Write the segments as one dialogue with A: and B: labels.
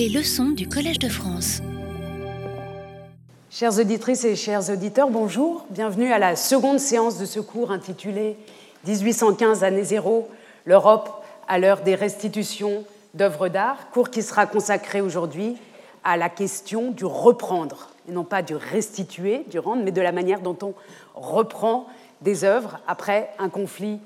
A: Les leçons du Collège de France.
B: Chères auditrices et chers auditeurs, bonjour. Bienvenue à la seconde séance de ce cours intitulé 1815 année zéro, l'Europe à l'heure des restitutions d'œuvres d'art, cours qui sera consacré aujourd'hui à la question du reprendre, et non pas du restituer, du rendre, mais de la manière dont on reprend des œuvres après un conflit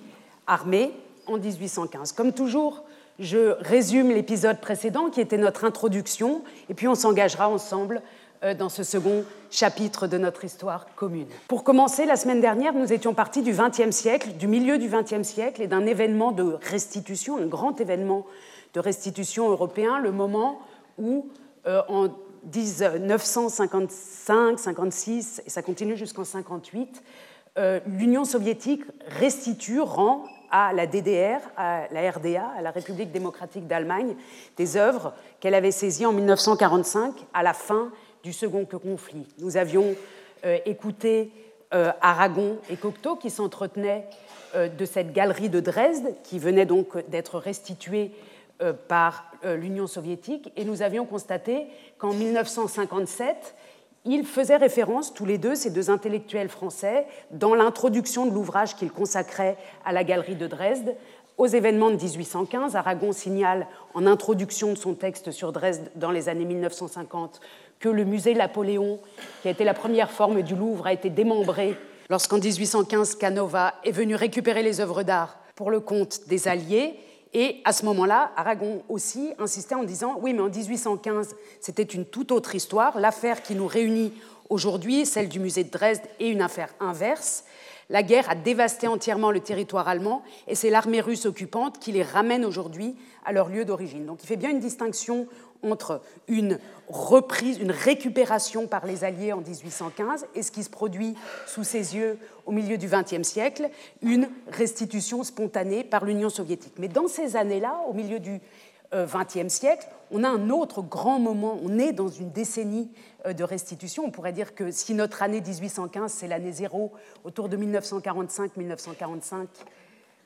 B: armé en 1815. Comme toujours, je résume l'épisode précédent qui était notre introduction, et puis on s'engagera ensemble euh, dans ce second chapitre de notre histoire commune. Pour commencer, la semaine dernière, nous étions partis du XXe siècle, du milieu du XXe siècle, et d'un événement de restitution, un grand événement de restitution européen, le moment où, euh, en 1955, 56, et ça continue jusqu'en 58, euh, l'Union soviétique restitue, rend à la DDR, à la RDA, à la République démocratique d'Allemagne, des œuvres qu'elle avait saisies en 1945 à la fin du second conflit. Nous avions euh, écouté euh, Aragon et Cocteau qui s'entretenaient euh, de cette galerie de Dresde qui venait donc d'être restituée par l'Union soviétique et nous avions constaté qu'en 1957, ils faisaient référence, tous les deux, ces deux intellectuels français, dans l'introduction de l'ouvrage qu'ils consacraient à la galerie de Dresde, aux événements de 1815. Aragon signale en introduction de son texte sur Dresde dans les années 1950 que le musée Napoléon, qui a été la première forme du Louvre, a été démembré lorsqu'en 1815 Canova est venu récupérer les œuvres d'art pour le compte des Alliés et à ce moment-là, Aragon aussi insistait en disant Oui, mais en 1815, c'était une toute autre histoire. L'affaire qui nous réunit aujourd'hui, celle du musée de Dresde, est une affaire inverse. La guerre a dévasté entièrement le territoire allemand et c'est l'armée russe occupante qui les ramène aujourd'hui à leur lieu d'origine. Donc il fait bien une distinction entre une reprise, une récupération par les Alliés en 1815 et ce qui se produit sous ses yeux au milieu du XXe siècle, une restitution spontanée par l'Union soviétique. Mais dans ces années-là, au milieu du XXe euh, siècle, on a un autre grand moment, on est dans une décennie euh, de restitution. On pourrait dire que si notre année 1815, c'est l'année zéro, autour de 1945-1945,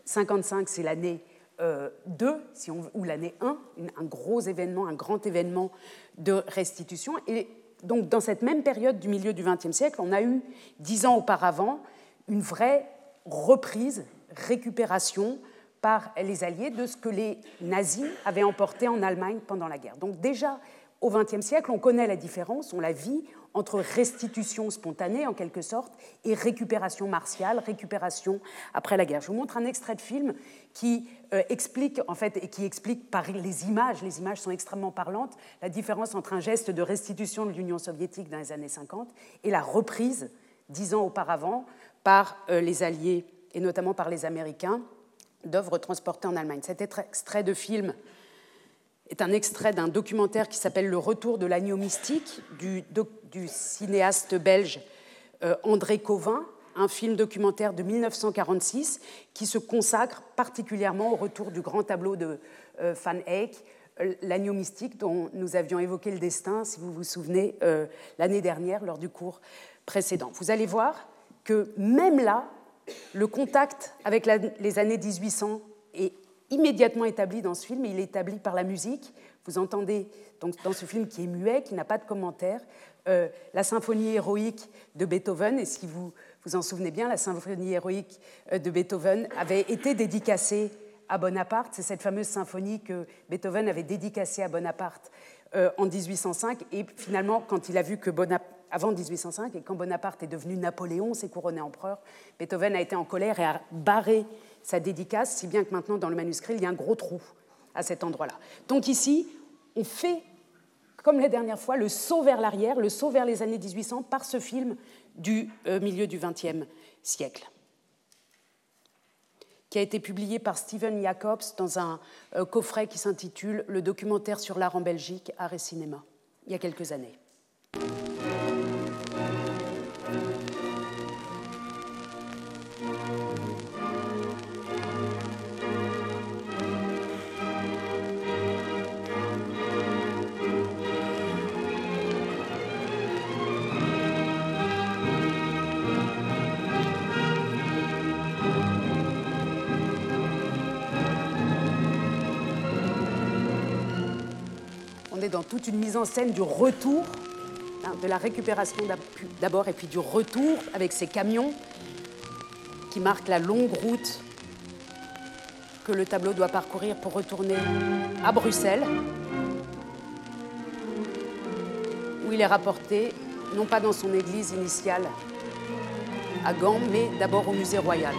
B: 55, c'est l'année 2, euh, si ou l'année 1, un gros événement, un grand événement de restitution. Et donc, dans cette même période du milieu du XXe siècle, on a eu, dix ans auparavant, une vraie reprise, récupération par les Alliés de ce que les nazis avaient emporté en Allemagne pendant la guerre. Donc déjà, au XXe siècle, on connaît la différence, on la vit entre restitution spontanée, en quelque sorte, et récupération martiale, récupération après la guerre. Je vous montre un extrait de film qui euh, explique, en fait, et qui explique par les images, les images sont extrêmement parlantes, la différence entre un geste de restitution de l'Union soviétique dans les années 50 et la reprise, dix ans auparavant, par euh, les Alliés et notamment par les Américains, d'œuvres transportées en Allemagne. Cet extrait de film est un extrait d'un documentaire qui s'appelle Le retour de l'agneau mystique du, cinéaste belge euh, André Covin, un film documentaire de 1946 qui se consacre particulièrement au retour du grand tableau de euh, Van Eyck, euh, L'agneau mystique dont nous avions évoqué le destin, si vous vous souvenez, l'année dernière lors du cours précédent. Vous allez voir que même là, le contact avec les années 1800 est immédiatement établi dans ce film, et il est établi par la musique. Vous entendez donc dans ce film qui est muet, qui n'a pas de commentaire, euh, la symphonie héroïque de Beethoven, et si vous vous en souvenez bien, la symphonie héroïque euh, de Beethoven avait été dédicacée à Bonaparte. C'est cette fameuse symphonie que Beethoven avait dédicacée à Bonaparte euh, en 1805, et finalement, quand il a vu que Bonaparte avant 1805, et quand Bonaparte est devenu Napoléon, s'est couronné empereur, Beethoven a été en colère et a barré sa dédicace, si bien que maintenant, dans le manuscrit, il y a un gros trou à cet endroit-là. Donc ici, on fait, comme la dernière fois, le saut vers l'arrière, le saut vers les années 1800 par ce film du euh, milieu du XXe siècle qui a été publié par Stephen Jacobs dans un euh, coffret qui s'intitule Le documentaire sur l'art en Belgique, art et cinéma, il y a quelques années. Dans toute une mise en scène du retour, hein, de la récupération d'abord et puis du retour avec ces camions qui marquent la longue route que le tableau doit parcourir pour retourner à Bruxelles, où il est rapporté, non pas dans son église initiale à Gand, mais d'abord au musée royal.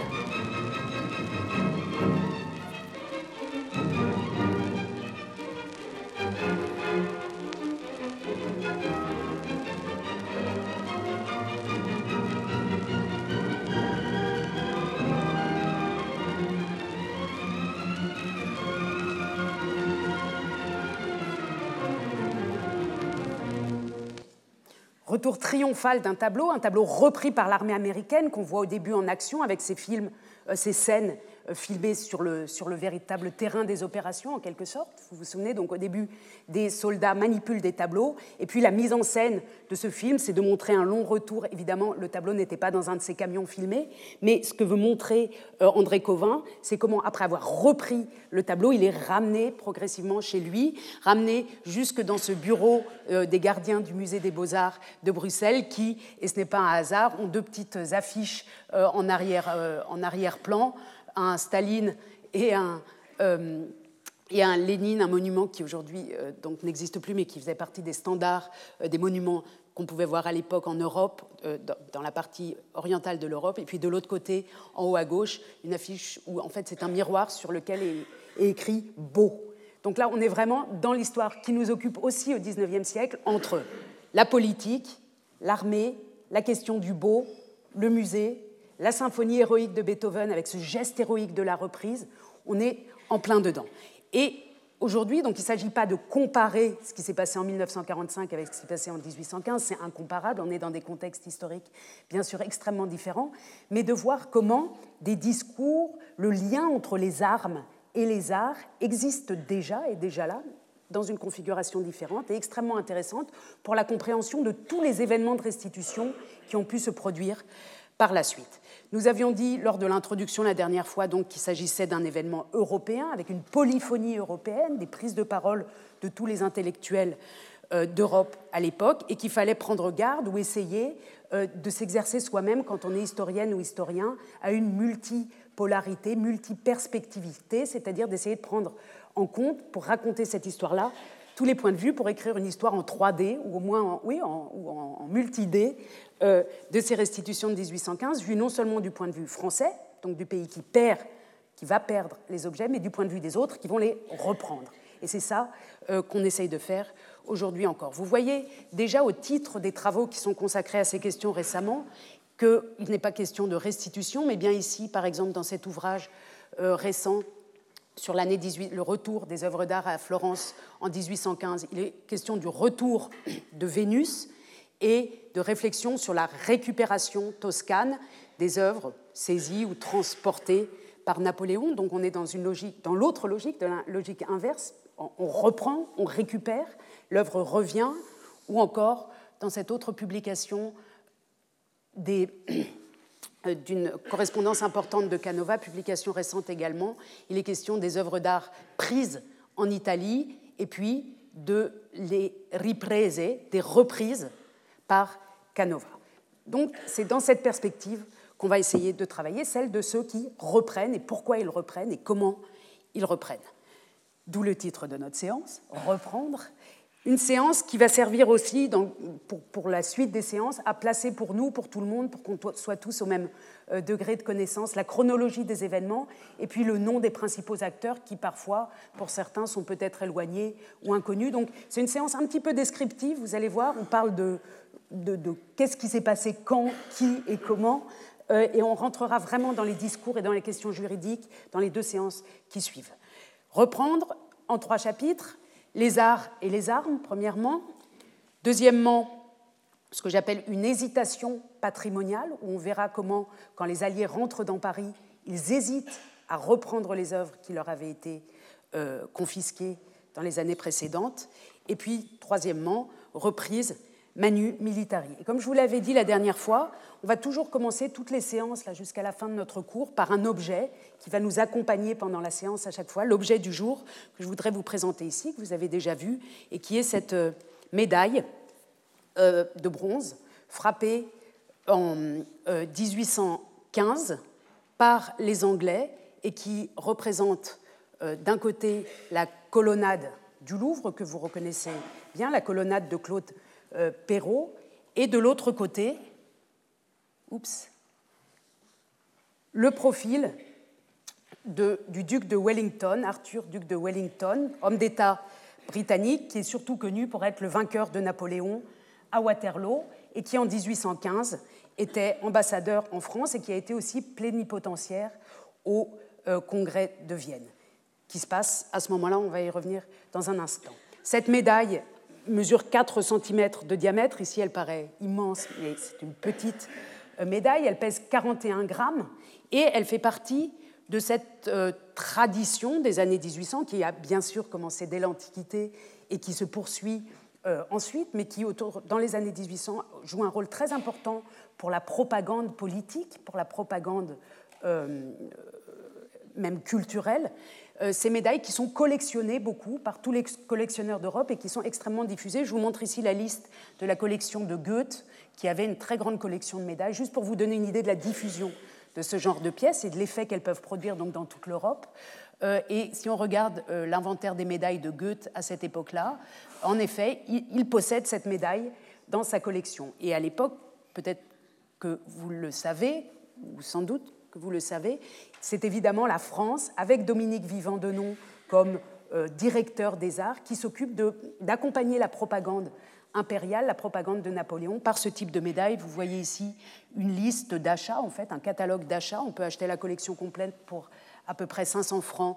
B: Retour triomphal d'un tableau, un tableau repris par l'armée américaine qu'on voit au début en action avec ces films, euh, ces scènes filmé sur le, sur le véritable terrain des opérations, en quelque sorte. Vous vous souvenez, donc au début, des soldats manipulent des tableaux, et puis la mise en scène de ce film, c'est de montrer un long retour. Évidemment, le tableau n'était pas dans un de ces camions filmés, mais ce que veut montrer euh, André Covin, c'est comment, après avoir repris le tableau, il est ramené progressivement chez lui, ramené jusque dans ce bureau euh, des gardiens du musée des beaux-arts de Bruxelles, qui, et ce n'est pas un hasard, ont deux petites affiches en arrière-plan. en arrière plan un Staline et un, euh, et un Lénine, un monument qui aujourd'hui euh, n'existe plus, mais qui faisait partie des standards euh, des monuments qu'on pouvait voir à l'époque en Europe, dans, la partie orientale de l'Europe, et puis de l'autre côté, en haut à gauche, une affiche où en fait c'est un miroir sur lequel est, est écrit beau. Donc là, on est vraiment dans l'histoire qui nous occupe aussi au XIXe siècle entre la politique, l'armée, la question du beau, le musée la symphonie héroïque de Beethoven avec ce geste héroïque de la reprise, on est en plein dedans. Et aujourd'hui, donc il ne s'agit pas de comparer ce qui s'est passé en 1945 avec ce qui s'est passé en 1815, c'est incomparable, on est dans des contextes historiques bien sûr extrêmement différents, mais de voir comment des discours, le lien entre les armes et les arts existe déjà, et déjà là, dans une configuration différente et extrêmement intéressante pour la compréhension de tous les événements de restitution qui ont pu se produire par la suite. Nous avions dit lors de l'introduction la dernière fois qu'il s'agissait d'un événement européen avec une polyphonie européenne, des prises de parole de tous les intellectuels euh, d'Europe à l'époque et qu'il fallait prendre garde ou essayer euh, de s'exercer soi-même quand on est historienne ou historien à une multipolarité, multiperspectivité, c'est-à-dire d'essayer de prendre en compte pour raconter cette histoire-là tous les points de vue pour écrire une histoire en 3D ou au moins en, oui, en, ou euh, de ces restitutions de 1815, vues non seulement du point de vue français, donc du pays qui perd, qui va perdre les objets, mais du point de vue des autres qui vont les reprendre. Et c'est ça euh, qu'on essaye de faire aujourd'hui encore. Vous voyez déjà au titre des travaux qui sont consacrés à ces questions récemment qu'il n'est pas question de restitution, mais bien ici, par exemple, dans cet ouvrage euh, récent sur l'année 18, le retour des œuvres d'art à Florence en 1815, il est question du retour de Vénus et de réflexion sur la récupération toscane des œuvres saisies ou transportées par Napoléon. Donc on est dans une logique, dans l'autre logique, de la logique inverse. On reprend, on récupère, l'œuvre revient, ou encore dans cette autre publication d'une correspondance importante de Canova, publication récente également. Il est question des œuvres d'art prises en Italie et puis de les riprese, des reprises par Canova. Donc c'est dans cette perspective qu'on va essayer de travailler, celle de ceux qui reprennent et pourquoi ils reprennent et comment ils reprennent. D'où le titre de notre séance, Reprendre une séance qui va servir aussi pour, la suite des séances à placer pour nous, pour tout le monde, pour qu'on soit tous au même euh, degré de connaissance, la chronologie des événements et puis le nom des principaux acteurs qui parfois, pour certains, sont peut-être éloignés ou inconnus. Donc c'est une séance un petit peu descriptive, vous allez voir, on parle de, qu'est-ce qui s'est passé quand, qui et comment. Euh, et on rentrera vraiment dans les discours et dans les questions juridiques dans les deux séances qui suivent. Reprendre en trois chapitres les arts et les armes, premièrement. Deuxièmement, ce que j'appelle une hésitation patrimoniale, où on verra comment, quand les Alliés rentrent dans Paris, ils hésitent à reprendre les œuvres qui leur avaient été euh, confisquées dans les années précédentes. Et puis, troisièmement, reprise Manu Militari. Et comme je vous l'avais dit la dernière fois, on va toujours commencer toutes les séances là jusqu'à la fin de notre cours par un objet qui va nous accompagner pendant la séance à chaque fois, l'objet du jour que je voudrais vous présenter ici, que vous avez déjà vu, et qui est cette euh, médaille euh, de bronze frappée en 1815 par les Anglais et qui représente d'un côté la colonnade du Louvre que vous reconnaissez bien, la colonnade de Claude euh, Perrault, et de l'autre côté, oups, le profil du duc de Wellington, Arthur, duc de Wellington, homme d'État britannique, qui est surtout connu pour être le vainqueur de Napoléon à Waterloo et qui en 1815 était ambassadeur en France et qui a été aussi plénipotentiaire au euh, congrès de Vienne, qui se passe à ce moment-là, on va y revenir dans un instant. Cette médaille mesure 4 cm de diamètre. Ici, elle paraît immense, mais c'est une petite euh, médaille. Elle pèse 41 grammes et elle fait partie de cette euh, tradition des années 1800 qui a bien sûr commencé dès l'Antiquité et qui se poursuit euh, ensuite, mais qui, dans les années 1800, joue un rôle très important pour la propagande politique, pour la propagande même culturelle, ces médailles qui sont collectionnées beaucoup par tous les collectionneurs d'Europe et qui sont extrêmement diffusées. Je vous montre ici la liste de la collection de Goethe, qui avait une très grande collection de médailles, juste pour vous donner une idée de la diffusion de ce genre de pièces et de l'effet qu'elles peuvent produire donc, dans toute l'Europe. Euh, et si on regarde euh, l'inventaire des médailles de Goethe à cette époque-là, en effet, il, possède cette médaille dans sa collection. Et à l'époque, peut-être que vous le savez, ou sans doute que vous le savez, c'est évidemment la France, avec Dominique Vivant Denon comme euh, directeur des arts, qui s'occupe d'accompagner la propagande impériale, la propagande de Napoléon, par ce type de médaille. Vous voyez ici une liste d'achats, en fait, un catalogue d'achats. On peut acheter la collection complète pour à peu près 500 francs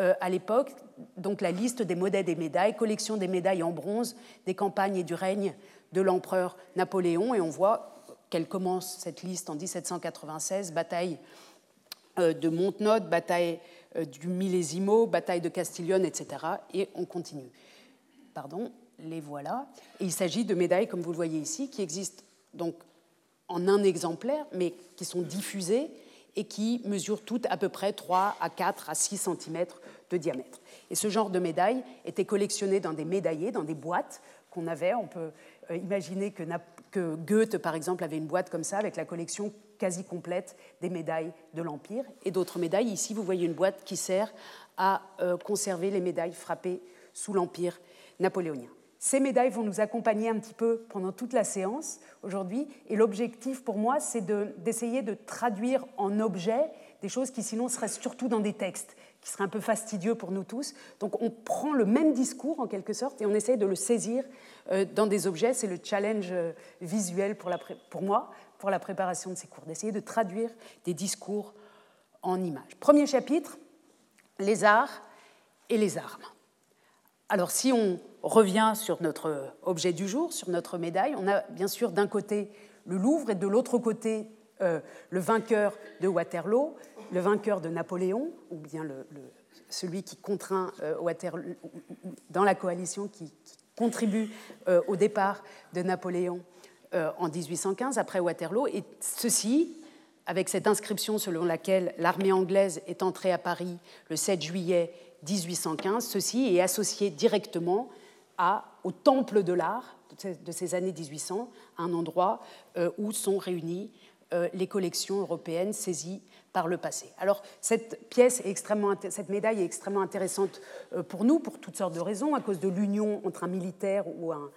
B: euh, à l'époque. Donc la liste des modèles des médailles, collection des médailles en bronze des campagnes et du règne de l'empereur Napoléon. Et on voit qu'elle commence cette liste en 1796, bataille euh, de Montenotte, bataille euh, du Millésimo, bataille de Castiglione, etc. Et on continue. Pardon, les voilà. Il s'agit de médailles, comme vous le voyez ici, qui existent donc en un exemplaire, mais qui sont diffusées et qui mesurent toutes à peu près 3 à 4 à 6 cm de diamètre. Et ce genre de médailles était collectionné dans des médaillés, dans des boîtes qu'on avait. On peut euh, imaginer que, que Goethe, par exemple, avait une boîte comme ça avec la collection quasi complète des médailles de l'Empire et d'autres médailles. Ici, vous voyez une boîte qui sert à euh, conserver les médailles frappées sous l'Empire napoléonien. Ces médailles vont nous accompagner un petit peu pendant toute la séance aujourd'hui et l'objectif pour moi, c'est d'essayer de, traduire en objets des choses qui sinon seraient surtout dans des textes, qui seraient un peu fastidieux pour nous tous. Donc on prend le même discours en quelque sorte et on essaye de le saisir euh, dans des objets. C'est le challenge euh, visuel pour moi, pour la préparation de ces cours, d'essayer de traduire des discours en images. Premier chapitre, les arts et les armes. Alors si on revient sur notre objet du jour, sur notre médaille, on a bien sûr d'un côté le Louvre et de l'autre côté euh, le vainqueur de Waterloo, le vainqueur de Napoléon, ou bien celui qui contraint euh, Waterloo, dans la coalition qui, contribue euh, au départ de Napoléon euh, en 1815, après Waterloo, et ceci avec cette inscription selon laquelle l'armée anglaise est entrée à Paris le 7 juillet 1815, ceci est associé directement au temple de l'art de ces années 1800, un endroit euh, où sont réunies euh, les collections européennes saisies par le passé. Alors cette pièce est extrêmement, cette médaille est extrêmement intéressante pour nous pour toutes sortes de raisons, à cause de l'union entre un militaire ou un,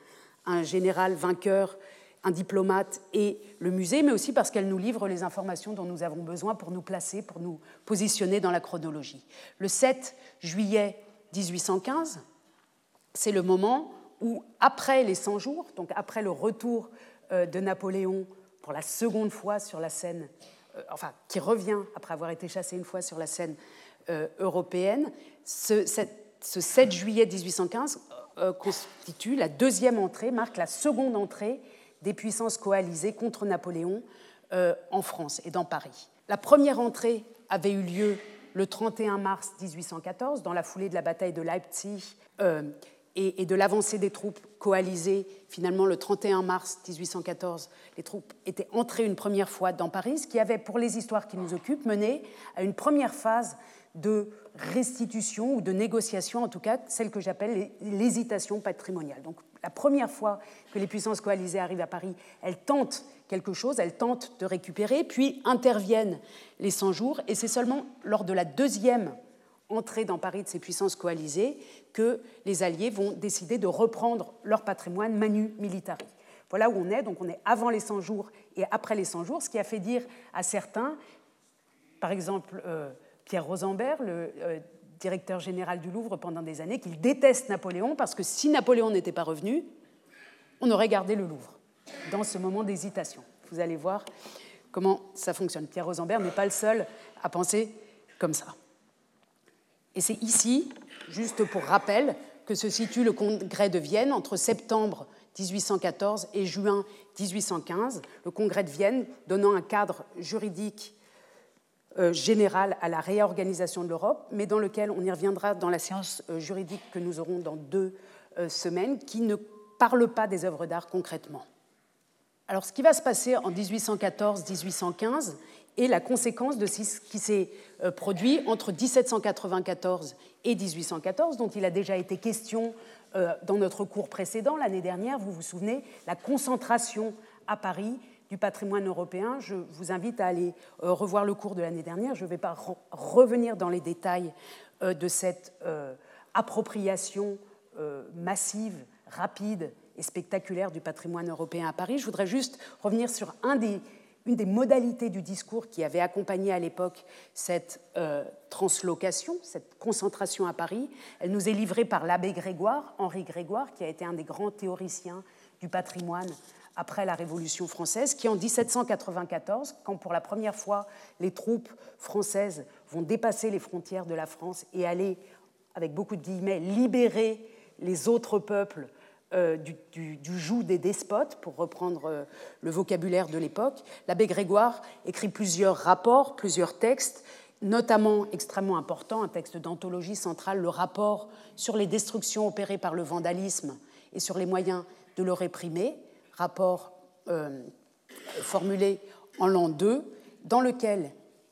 B: un général vainqueur un diplomate et le musée, mais aussi parce qu'elle nous livre les informations dont nous avons besoin pour nous placer, pour nous positionner dans la chronologie. Le 7 juillet 1815, c'est le moment où, après les 100 jours, donc après le retour euh, de Napoléon pour la seconde fois sur la scène, euh, enfin, qui revient après avoir été chassé une fois sur la scène euh, européenne, ce, 7 juillet 1815 constitue la deuxième entrée, marque la seconde entrée des puissances coalisées contre Napoléon euh, en France et dans Paris. La première entrée avait eu lieu le 31 mars 1814, dans la foulée de la bataille de Leipzig, euh, et, de l'avancée des troupes coalisées. Finalement, le 31 mars 1814, les troupes étaient entrées une première fois dans Paris, ce qui avait, pour les histoires qui nous occupent, mené à une première phase de restitution ou de négociation, en tout cas celle que j'appelle l'hésitation patrimoniale. Donc la première fois que les puissances coalisées arrivent à Paris, elles tentent quelque chose, elles tentent de récupérer, puis interviennent les 100 jours, et c'est seulement lors de la deuxième entrée dans Paris de ces puissances coalisées que les Alliés vont décider de reprendre leur patrimoine manu militari. Voilà où on est, donc on est avant les 100 jours et après les 100 jours, ce qui a fait dire à certains, par exemple euh, Pierre Rosenberg, le euh, directeur général du Louvre pendant des années, qu'il déteste Napoléon parce que si Napoléon n'était pas revenu, on aurait gardé le Louvre dans ce moment d'hésitation. Vous allez voir comment ça fonctionne. Pierre Rosenberg n'est pas le seul à penser comme ça. Et c'est ici, juste pour rappel, que se situe le congrès de Vienne entre septembre 1814 et juin 1815, le congrès de Vienne donnant un cadre juridique euh, général à la réorganisation de l'Europe, mais dans lequel on y reviendra dans la séance euh, juridique que nous aurons dans deux euh, semaines, qui ne parle pas des œuvres d'art concrètement. Alors ce qui va se passer en 1814-1815 est la conséquence de ce qui s'est produit entre 1794 et 1814, dont il a déjà été question dans notre cours précédent l'année dernière, vous vous souvenez, la concentration à Paris du patrimoine européen. Je vous invite à aller euh, revoir le cours de l'année dernière. Je ne vais pas revenir dans les détails euh, de cette euh, appropriation massive, rapide et spectaculaire du patrimoine européen à Paris. Je voudrais juste revenir sur une des modalités du discours qui avait accompagné à l'époque cette translocation, cette concentration à Paris. Elle nous est livrée par l'abbé Grégoire, Henri Grégoire, qui a été un des grands théoriciens du patrimoine après la Révolution française, qui en 1794, quand pour la première fois les troupes françaises vont dépasser les frontières de la France et aller, avec beaucoup de guillemets, libérer les autres peuples euh, du, joug des despotes, pour reprendre euh, le vocabulaire de l'époque, l'abbé Grégoire écrit plusieurs rapports, plusieurs textes, notamment extrêmement important, un texte d'anthologie centrale, le rapport sur les destructions opérées par le vandalisme et sur les moyens de le réprimer, rapport euh, formulé en l'an 2, dans lequel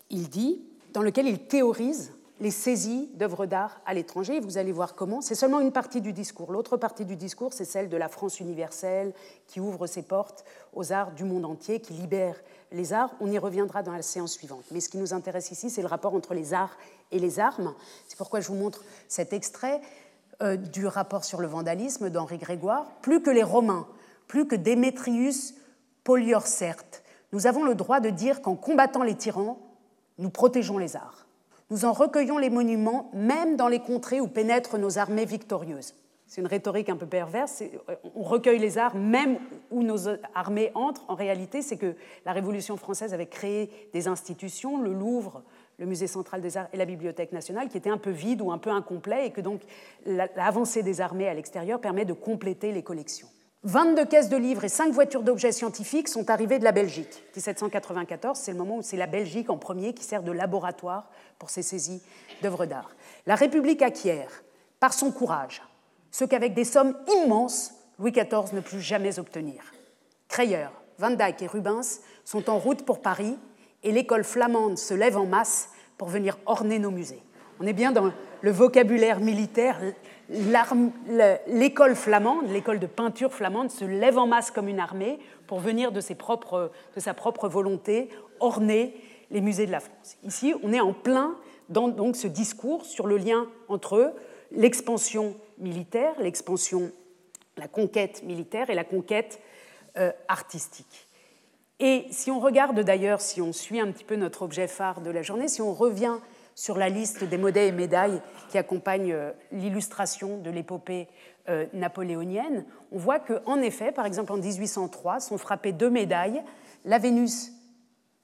B: il dit, dans lequel il théorise les saisies d'œuvres d'art à l'étranger. Vous allez voir comment. C'est seulement une partie du discours. L'autre partie du discours, c'est celle de la France universelle qui ouvre ses portes aux arts du monde entier, qui libère les arts. On y reviendra dans la séance suivante. Mais ce qui nous intéresse ici, c'est le rapport entre les arts et les armes. C'est pourquoi je vous montre cet extrait euh, du rapport sur le vandalisme d'Henri Grégoire. Plus que les Romains plus que Démétrius Poliorcerte, nous avons le droit de dire qu'en combattant les tyrans, nous protégeons les arts. Nous en recueillons les monuments, même dans les contrées où pénètrent nos armées victorieuses. C'est une rhétorique un peu perverse. On recueille les arts même où nos armées entrent. En réalité, c'est que la Révolution française avait créé des institutions, le Louvre, le Musée central des arts et la Bibliothèque nationale, qui étaient un peu vides ou un peu incomplets, et que donc l'avancée des armées à l'extérieur permet de compléter les collections. 22 caisses de livres et 5 voitures d'objets scientifiques sont arrivées de la Belgique. 1794, c'est le moment où c'est la Belgique en premier qui sert de laboratoire pour ces saisies d'œuvres d'art. La République acquiert, par son courage, ce qu'avec des sommes immenses, Louis XIV ne put jamais obtenir. Crayer, Van Dyck et Rubens sont en route pour Paris et l'école flamande se lève en masse pour venir orner nos musées. On est bien dans le vocabulaire militaire l'école flamande, l'école de peinture flamande, se lève en masse comme une armée pour venir de, sa propre volonté orner les musées de la France. Ici, on est en plein dans donc, ce discours sur le lien entre l'expansion militaire, l'expansion, la conquête militaire et la conquête euh, artistique. Et si on regarde d'ailleurs, si on suit un petit peu notre objet phare de la journée, si on revient sur la liste des modèles et médailles qui accompagnent euh, l'illustration de l'épopée euh, napoléonienne, on voit qu'en effet, par exemple en 1803, sont frappées deux médailles, la Vénus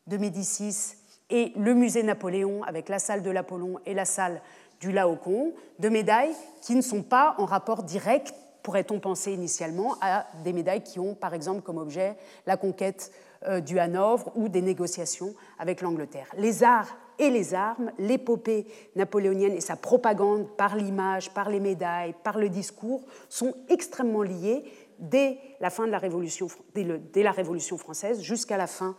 B: de Médicis et le musée Napoléon avec la salle de l'Apollon et la salle du Laocoon, deux médailles qui ne sont pas en rapport direct, pourrait-on penser initialement, à des médailles qui ont par exemple comme objet la conquête euh, du Hanovre ou des négociations avec l'Angleterre. Les arts et les armes, l'épopée napoléonienne et sa propagande par l'image, par les médailles, par le discours sont extrêmement liés dès la fin de la Révolution, dès, la française jusqu'à la fin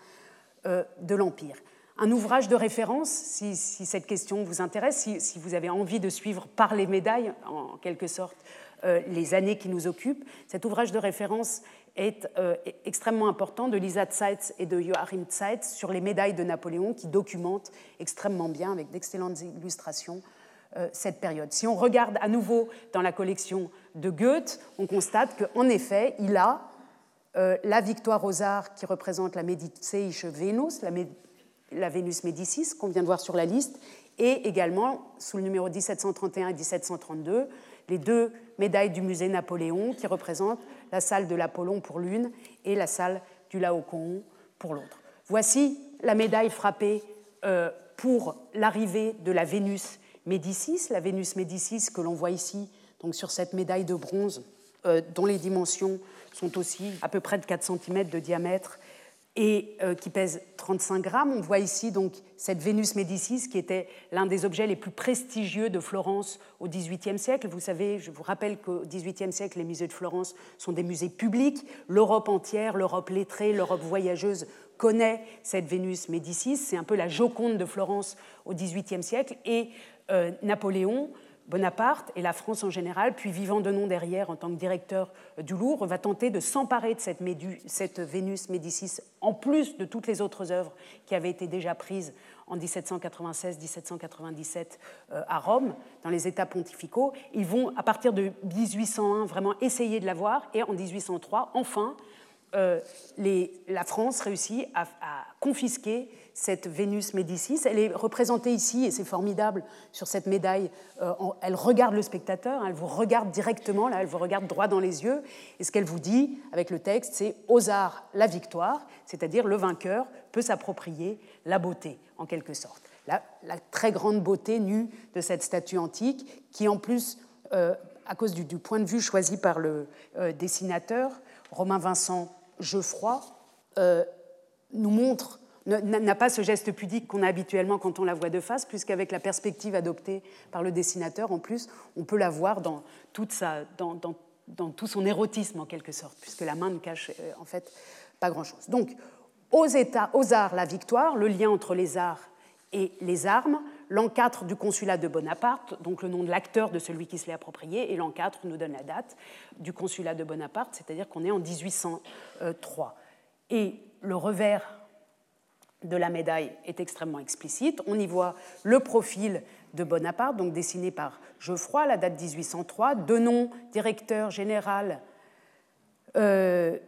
B: euh, de l'Empire. Un ouvrage de référence, si, cette question vous intéresse, si, vous avez envie de suivre par les médailles, en quelque sorte, les années qui nous occupent, cet ouvrage de référence est euh, extrêmement important de Lisa Zeitz et de Joachim Zeitz sur les médailles de Napoléon qui documentent extrêmement bien, avec d'excellentes illustrations, euh, cette période. Si on regarde à nouveau dans la collection de Goethe, on constate qu'en effet, il a euh, la victoire aux arts qui représente la Mediceische Venus, la, la Vénus Médicis, qu'on vient de voir sur la liste, et également, sous le numéro 1731 et 1732, les deux médailles du musée Napoléon qui représentent la salle de l'Apollon pour l'une et la salle du Laocoon pour l'autre. Voici la médaille frappée euh, pour l'arrivée de la Vénus Médicis, la Vénus Médicis que l'on voit ici donc sur cette médaille de bronze euh, dont les dimensions sont aussi à peu près de 4 cm de diamètre et euh, qui pèse 35 grammes. On voit ici donc cette Vénus Médicis qui était l'un des objets les plus prestigieux de Florence au XVIIIe siècle. Vous savez, je vous rappelle qu'au XVIIIe siècle, les musées de Florence sont des musées publics. L'Europe entière, l'Europe lettrée, l'Europe voyageuse connaît cette Vénus Médicis. C'est un peu la Joconde de Florence au XVIIIe siècle. Et euh, Napoléon Bonaparte et la France en général, puis vivant de nom derrière en tant que directeur du Louvre, va tenter de s'emparer de cette, Vénus Médicis, en plus de toutes les autres œuvres qui avaient été déjà prises en 1796-1797 euh, à Rome, dans les États pontificaux. Ils vont, à partir de 1801, vraiment essayer de l'avoir, et en 1803, enfin, euh, la France réussit à, confisquer cette Vénus Médicis. Elle est représentée ici, et c'est formidable, sur cette médaille. Euh, elle regarde le spectateur, hein, elle vous regarde directement, là, elle vous regarde droit dans les yeux. Et ce qu'elle vous dit avec le texte, c'est aux arts la victoire, c'est-à-dire le vainqueur peut s'approprier la beauté, en quelque sorte. La, très grande beauté nue de cette statue antique, qui en plus, euh, à cause du, point de vue choisi par le dessinateur, Romain Vincent Geoffroy euh, nous montre, n'a pas ce geste pudique qu'on a habituellement quand on la voit de face, puisqu'avec la perspective adoptée par le dessinateur, en plus, on peut la voir dans, toute sa, tout son érotisme en quelque sorte, puisque la main ne cache euh, en fait pas grand-chose. Donc, aux, états, aux arts, la victoire, le lien entre les arts et les armes, l'encadre du consulat de Bonaparte, donc le nom de l'acteur de celui qui se l'est approprié, et l'encadre nous donne la date du consulat de Bonaparte, c'est-à-dire qu'on est en 1803. Et le revers de la médaille est extrêmement explicite. On y voit le profil de Bonaparte, donc dessiné par Geoffroy, la date 1803, deux noms, directeur général euh,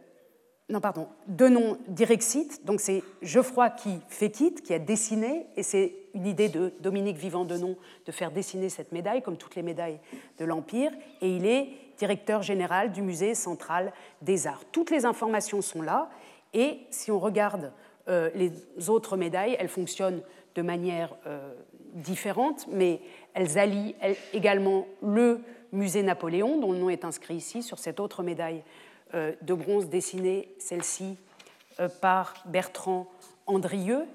B: non, pardon, deux noms Direxit. Donc c'est Geoffroy qui fait quitte, qui a dessiné, et c'est une idée de Dominique Vivant Denon de faire dessiner cette médaille, comme toutes les médailles de l'Empire, et il est directeur général du musée central des arts. Toutes les informations sont là, et si on regarde euh, les autres médailles, elles fonctionnent de manière euh, différente, mais elles allient également le musée Napoléon, dont le nom est inscrit ici sur cette autre médaille de bronze dessinée, celle-ci, euh, par Bertrand Andrieux,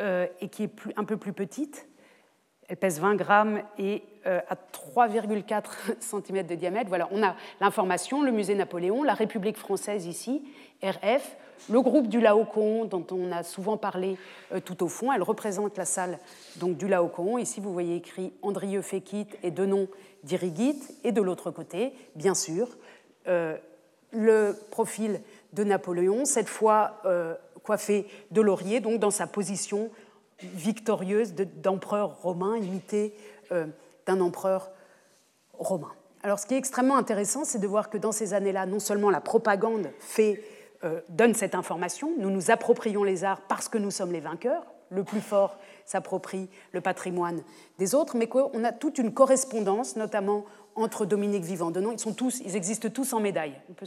B: euh, et qui est un peu plus petite. Elle pèse 20 grammes et à 3,4 cm de diamètre. Voilà, on a l'information, le musée Napoléon, la République française ici, RF, le groupe du Laocoon dont on a souvent parlé tout au fond. Elle représente la salle donc, du Laocoon. Ici, vous voyez écrit Andrieux Fékit et Denon d'Irigit. Et de l'autre côté, bien sûr, le profil de Napoléon, cette fois euh, coiffé de laurier, donc dans sa position victorieuse d'empereur romain, imité euh, d'un empereur romain. Alors ce qui est extrêmement intéressant, c'est de voir que dans ces années-là, non seulement la propagande euh, donne cette information, nous nous approprions les arts parce que nous sommes les vainqueurs, le plus fort s'approprie le patrimoine des autres, mais qu'on a toute une correspondance, notamment entre Dominique Vivant Denon. Ils, sont tous, ils existent tous en médaille. On peut,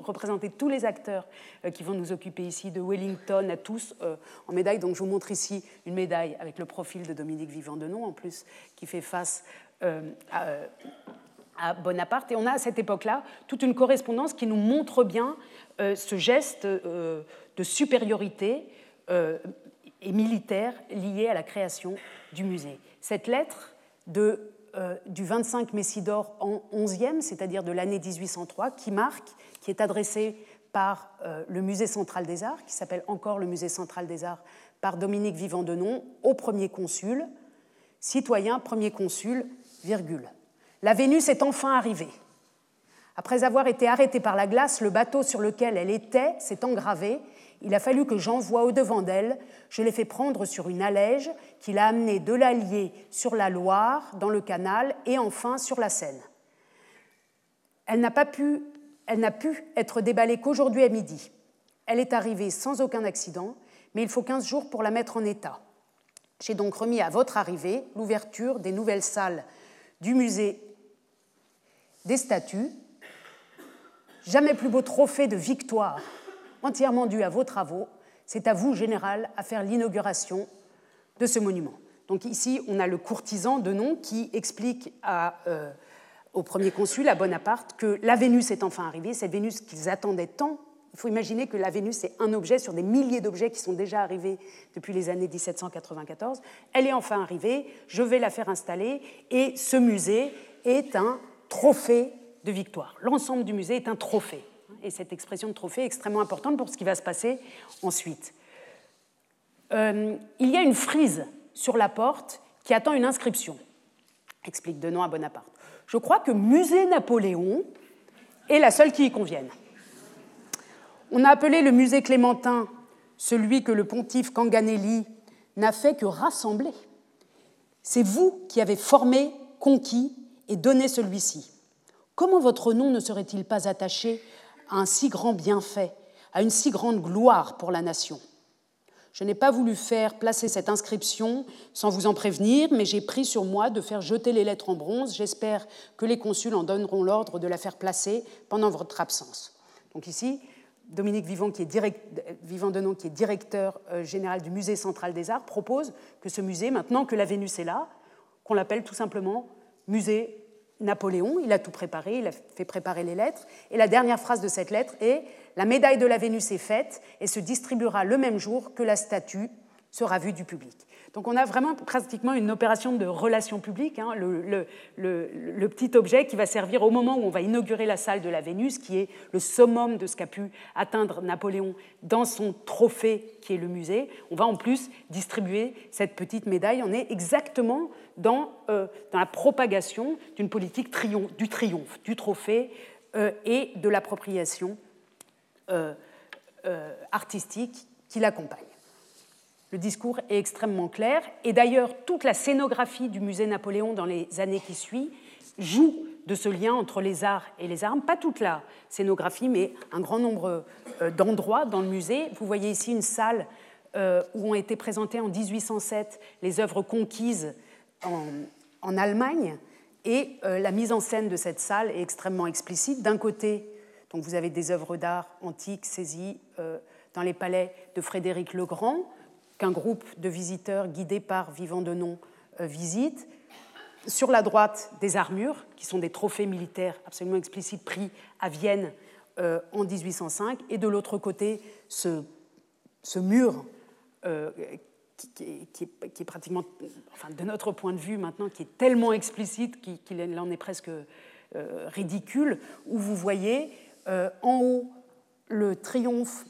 B: représenter tous les acteurs euh, qui vont nous occuper ici, de Wellington à tous euh, en médaille. Donc je vous montre ici une médaille avec le profil de Dominique Vivant Denon, en plus, qui fait face euh, à, Bonaparte. Et on a à cette époque-là toute une correspondance qui nous montre bien ce geste de supériorité et militaire liée à la création du musée. Cette lettre de, euh, du 25 Messidor en 11e, c'est-à-dire de l'année 1803, qui marque, qui est adressée par euh, le Musée central des arts, qui s'appelle encore le Musée central des arts, par Dominique Vivant-Denon, au premier consul, citoyen premier consul, virgule. La Vénus est enfin arrivée. Après avoir été arrêtée par la glace, le bateau sur lequel elle était s'est engravé. Il a fallu que j'envoie au-devant d'elle. Je l'ai fait prendre sur une allège qui l'a amenée de l'Allier sur la Loire, dans le canal, et enfin sur la Seine. Elle n'a pu, elle n'a pu être déballée qu'aujourd'hui à midi. Elle est arrivée sans aucun accident, mais il faut 15 jours pour la mettre en état. J'ai donc remis à votre arrivée l'ouverture des nouvelles salles du musée des statues. Jamais plus beau trophée de victoire, entièrement dû à vos travaux. C'est à vous, général, à faire l'inauguration de ce monument. Donc ici, on a le courtisan de nom qui explique euh, au premier consul, à Bonaparte, que la Vénus est enfin arrivée, cette Vénus qu'ils attendaient tant il faut imaginer que la Vénus est un objet sur des milliers d'objets qui sont déjà arrivés depuis les années 1794. Elle est enfin arrivée, je vais la faire installer et ce musée est un trophée de victoire. L'ensemble du musée est un trophée. Et cette expression de trophée est extrêmement importante pour ce qui va se passer ensuite. Euh, il y a une frise sur la porte qui attend une inscription, explique Denon à Bonaparte. Je crois que Musée Napoléon est la seule qui y convienne. On a appelé le musée Clémentin celui que le pontife Canganelli n'a fait que rassembler. C'est vous qui avez formé, conquis et donné celui-ci. Comment votre nom ne serait-il pas attaché à un si grand bienfait, à une si grande gloire pour la nation Je n'ai pas voulu faire placer cette inscription sans vous en prévenir, mais j'ai pris sur moi de faire jeter les lettres en bronze. J'espère que les consuls en donneront l'ordre de la faire placer pendant votre absence. Donc ici, Dominique Vivant, qui est Vivant Denon, qui est directeur euh, général du Musée central des arts, propose que ce musée, maintenant que la Vénus est là, qu'on l'appelle tout simplement Musée Napoléon. Il a tout préparé, il a fait préparer les lettres. Et la dernière phrase de cette lettre est La médaille de la Vénus est faite et se distribuera le même jour que la statue sera vue du public. Donc on a vraiment pratiquement une opération de relations publiques, hein, le, petit objet qui va servir au moment où on va inaugurer la salle de la Vénus, qui est le summum de ce qu'a pu atteindre Napoléon dans son trophée qui est le musée. On va en plus distribuer cette petite médaille. On est exactement dans, euh, la propagation d'une politique du triomphe, du trophée euh, et de l'appropriation euh, artistique qui l'accompagne. Le discours est extrêmement clair. Et d'ailleurs, toute la scénographie du musée Napoléon dans les années qui suivent joue de ce lien entre les arts et les armes. Pas toute la scénographie, mais un grand nombre euh, d'endroits dans le musée. Vous voyez ici une salle euh, où ont été présentées en 1807 les œuvres conquises en, Allemagne. Et euh, la mise en scène de cette salle est extrêmement explicite. D'un côté, donc vous avez des œuvres d'art antiques saisies dans les palais de Frédéric le Grand, qu'un groupe de visiteurs guidés par Vivant de Nom euh, visite. Sur la droite, des armures, qui sont des trophées militaires absolument explicites pris à Vienne euh, en 1805. Et de l'autre côté, ce, mur euh, qui, est, pratiquement, enfin, de notre point de vue maintenant, qui est tellement explicite qu'il en est presque ridicule, où vous voyez en haut le triomphe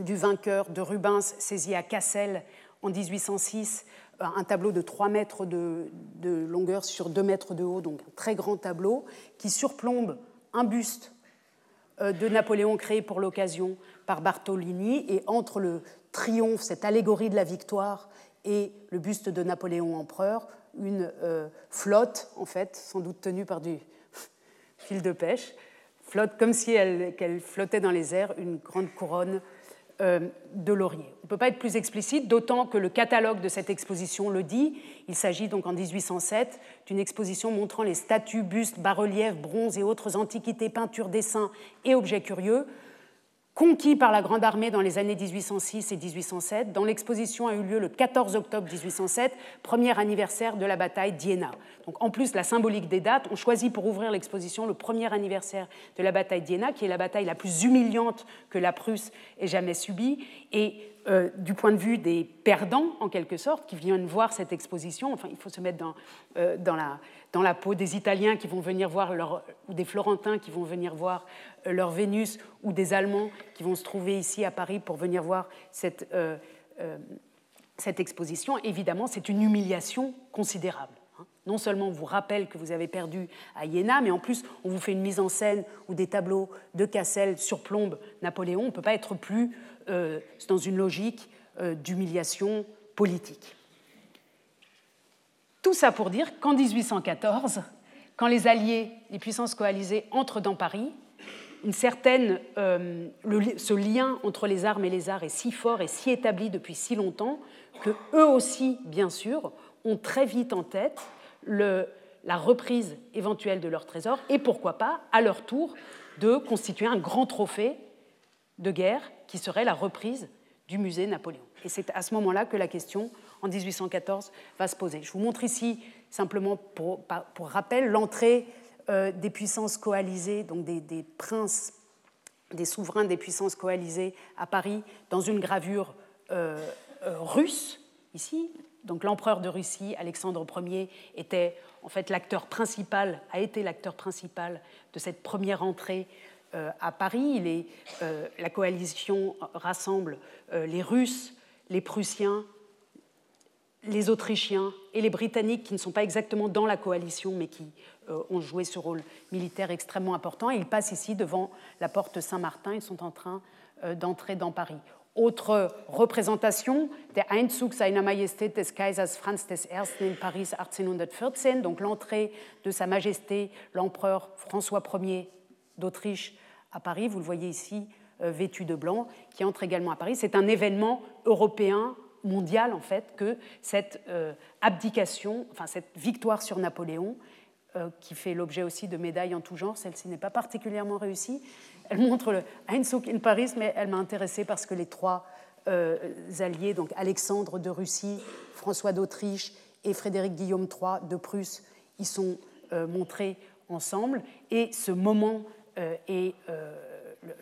B: du vainqueur de Rubens saisi à Cassel en 1806, euh, un tableau de 3 mètres de, longueur sur 2 mètres de haut, donc un très grand tableau, qui surplombe un buste euh, de Napoléon créé pour l'occasion par Bartolini, et entre le triomphe, cette allégorie de la victoire, et le buste de Napoléon empereur, une euh, flotte, en fait, sans doute tenue par du fil de pêche, flotte comme si elle, flottait dans les airs, une grande couronne de Laurier. On ne peut pas être plus explicite, d'autant que le catalogue de cette exposition le dit. Il s'agit donc en 1807 d'une exposition montrant les statues, bustes, bas-reliefs, bronzes et autres antiquités, peintures, dessins et objets curieux conquis par la Grande Armée dans les années 1806 et 1807, dont l'exposition a eu lieu le 14 octobre 1807, premier anniversaire de la bataille d'Iéna. Donc, en plus, la symbolique des dates, on choisit pour ouvrir l'exposition le premier anniversaire de la bataille d'Iéna, qui est la bataille la plus humiliante que la Prusse ait jamais subie. Et euh, du point de vue des perdants, en quelque sorte, qui viennent voir cette exposition. Enfin, il faut se mettre dans, euh, dans, la, dans la, peau des Italiens qui vont venir voir, leur, ou des Florentins qui vont venir voir euh, leur Vénus, ou des Allemands qui vont se trouver ici à Paris pour venir voir cette, cette exposition. Évidemment, c'est une humiliation considérable. Hein. Non seulement on vous rappelle que vous avez perdu à Iéna, mais en plus on vous fait une mise en scène où des tableaux de Cassel surplombent Napoléon. On ne peut pas être plus euh, dans une logique euh, d'humiliation politique. Tout ça pour dire qu'en 1814, quand les Alliés, les puissances coalisées entrent dans Paris, une euh, ce lien entre les armes et les arts est si fort et si établi depuis si longtemps que eux aussi, bien sûr, ont très vite en tête la reprise éventuelle de leur trésor et pourquoi pas, à leur tour, de constituer un grand trophée de guerre qui serait la reprise du musée Napoléon. Et c'est à ce moment-là que la question, en 1814, va se poser. Je vous montre ici, simplement pour, rappel, l'entrée euh, des puissances coalisées, donc des, princes, des souverains des puissances coalisées à Paris, dans une gravure euh, euh, russe, ici. Donc l'empereur de Russie, Alexandre Ier, était en fait l'acteur principal, a été l'acteur principal de cette première entrée à Paris. La coalition rassemble les Russes, les Prussiens, les Autrichiens et les Britanniques qui ne sont pas exactement dans la coalition mais qui ont joué ce rôle militaire extrêmement important. ils passent ici devant la porte Saint-Martin. Ils sont en train d'entrer dans Paris. Autre représentation, der Einzug seiner Majestät des Kaisers Franz I in Paris 1814, donc l'entrée de Sa Majesté l'empereur François Ier d'Autriche à Paris. Vous le voyez ici, euh, vêtu de blanc, qui entre également à Paris. C'est un événement européen, mondial en fait, que cette euh, abdication, enfin cette victoire sur Napoléon, euh, qui fait l'objet aussi de médailles en tout genre, celle-ci n'est pas particulièrement réussie. Elle montre le Einzug in Paris, mais elle m'a intéressée parce que les trois alliés, donc Alexandre de Russie, François d'Autriche et Frédéric Guillaume III de Prusse, y sont montrés ensemble. Et ce moment euh, euh,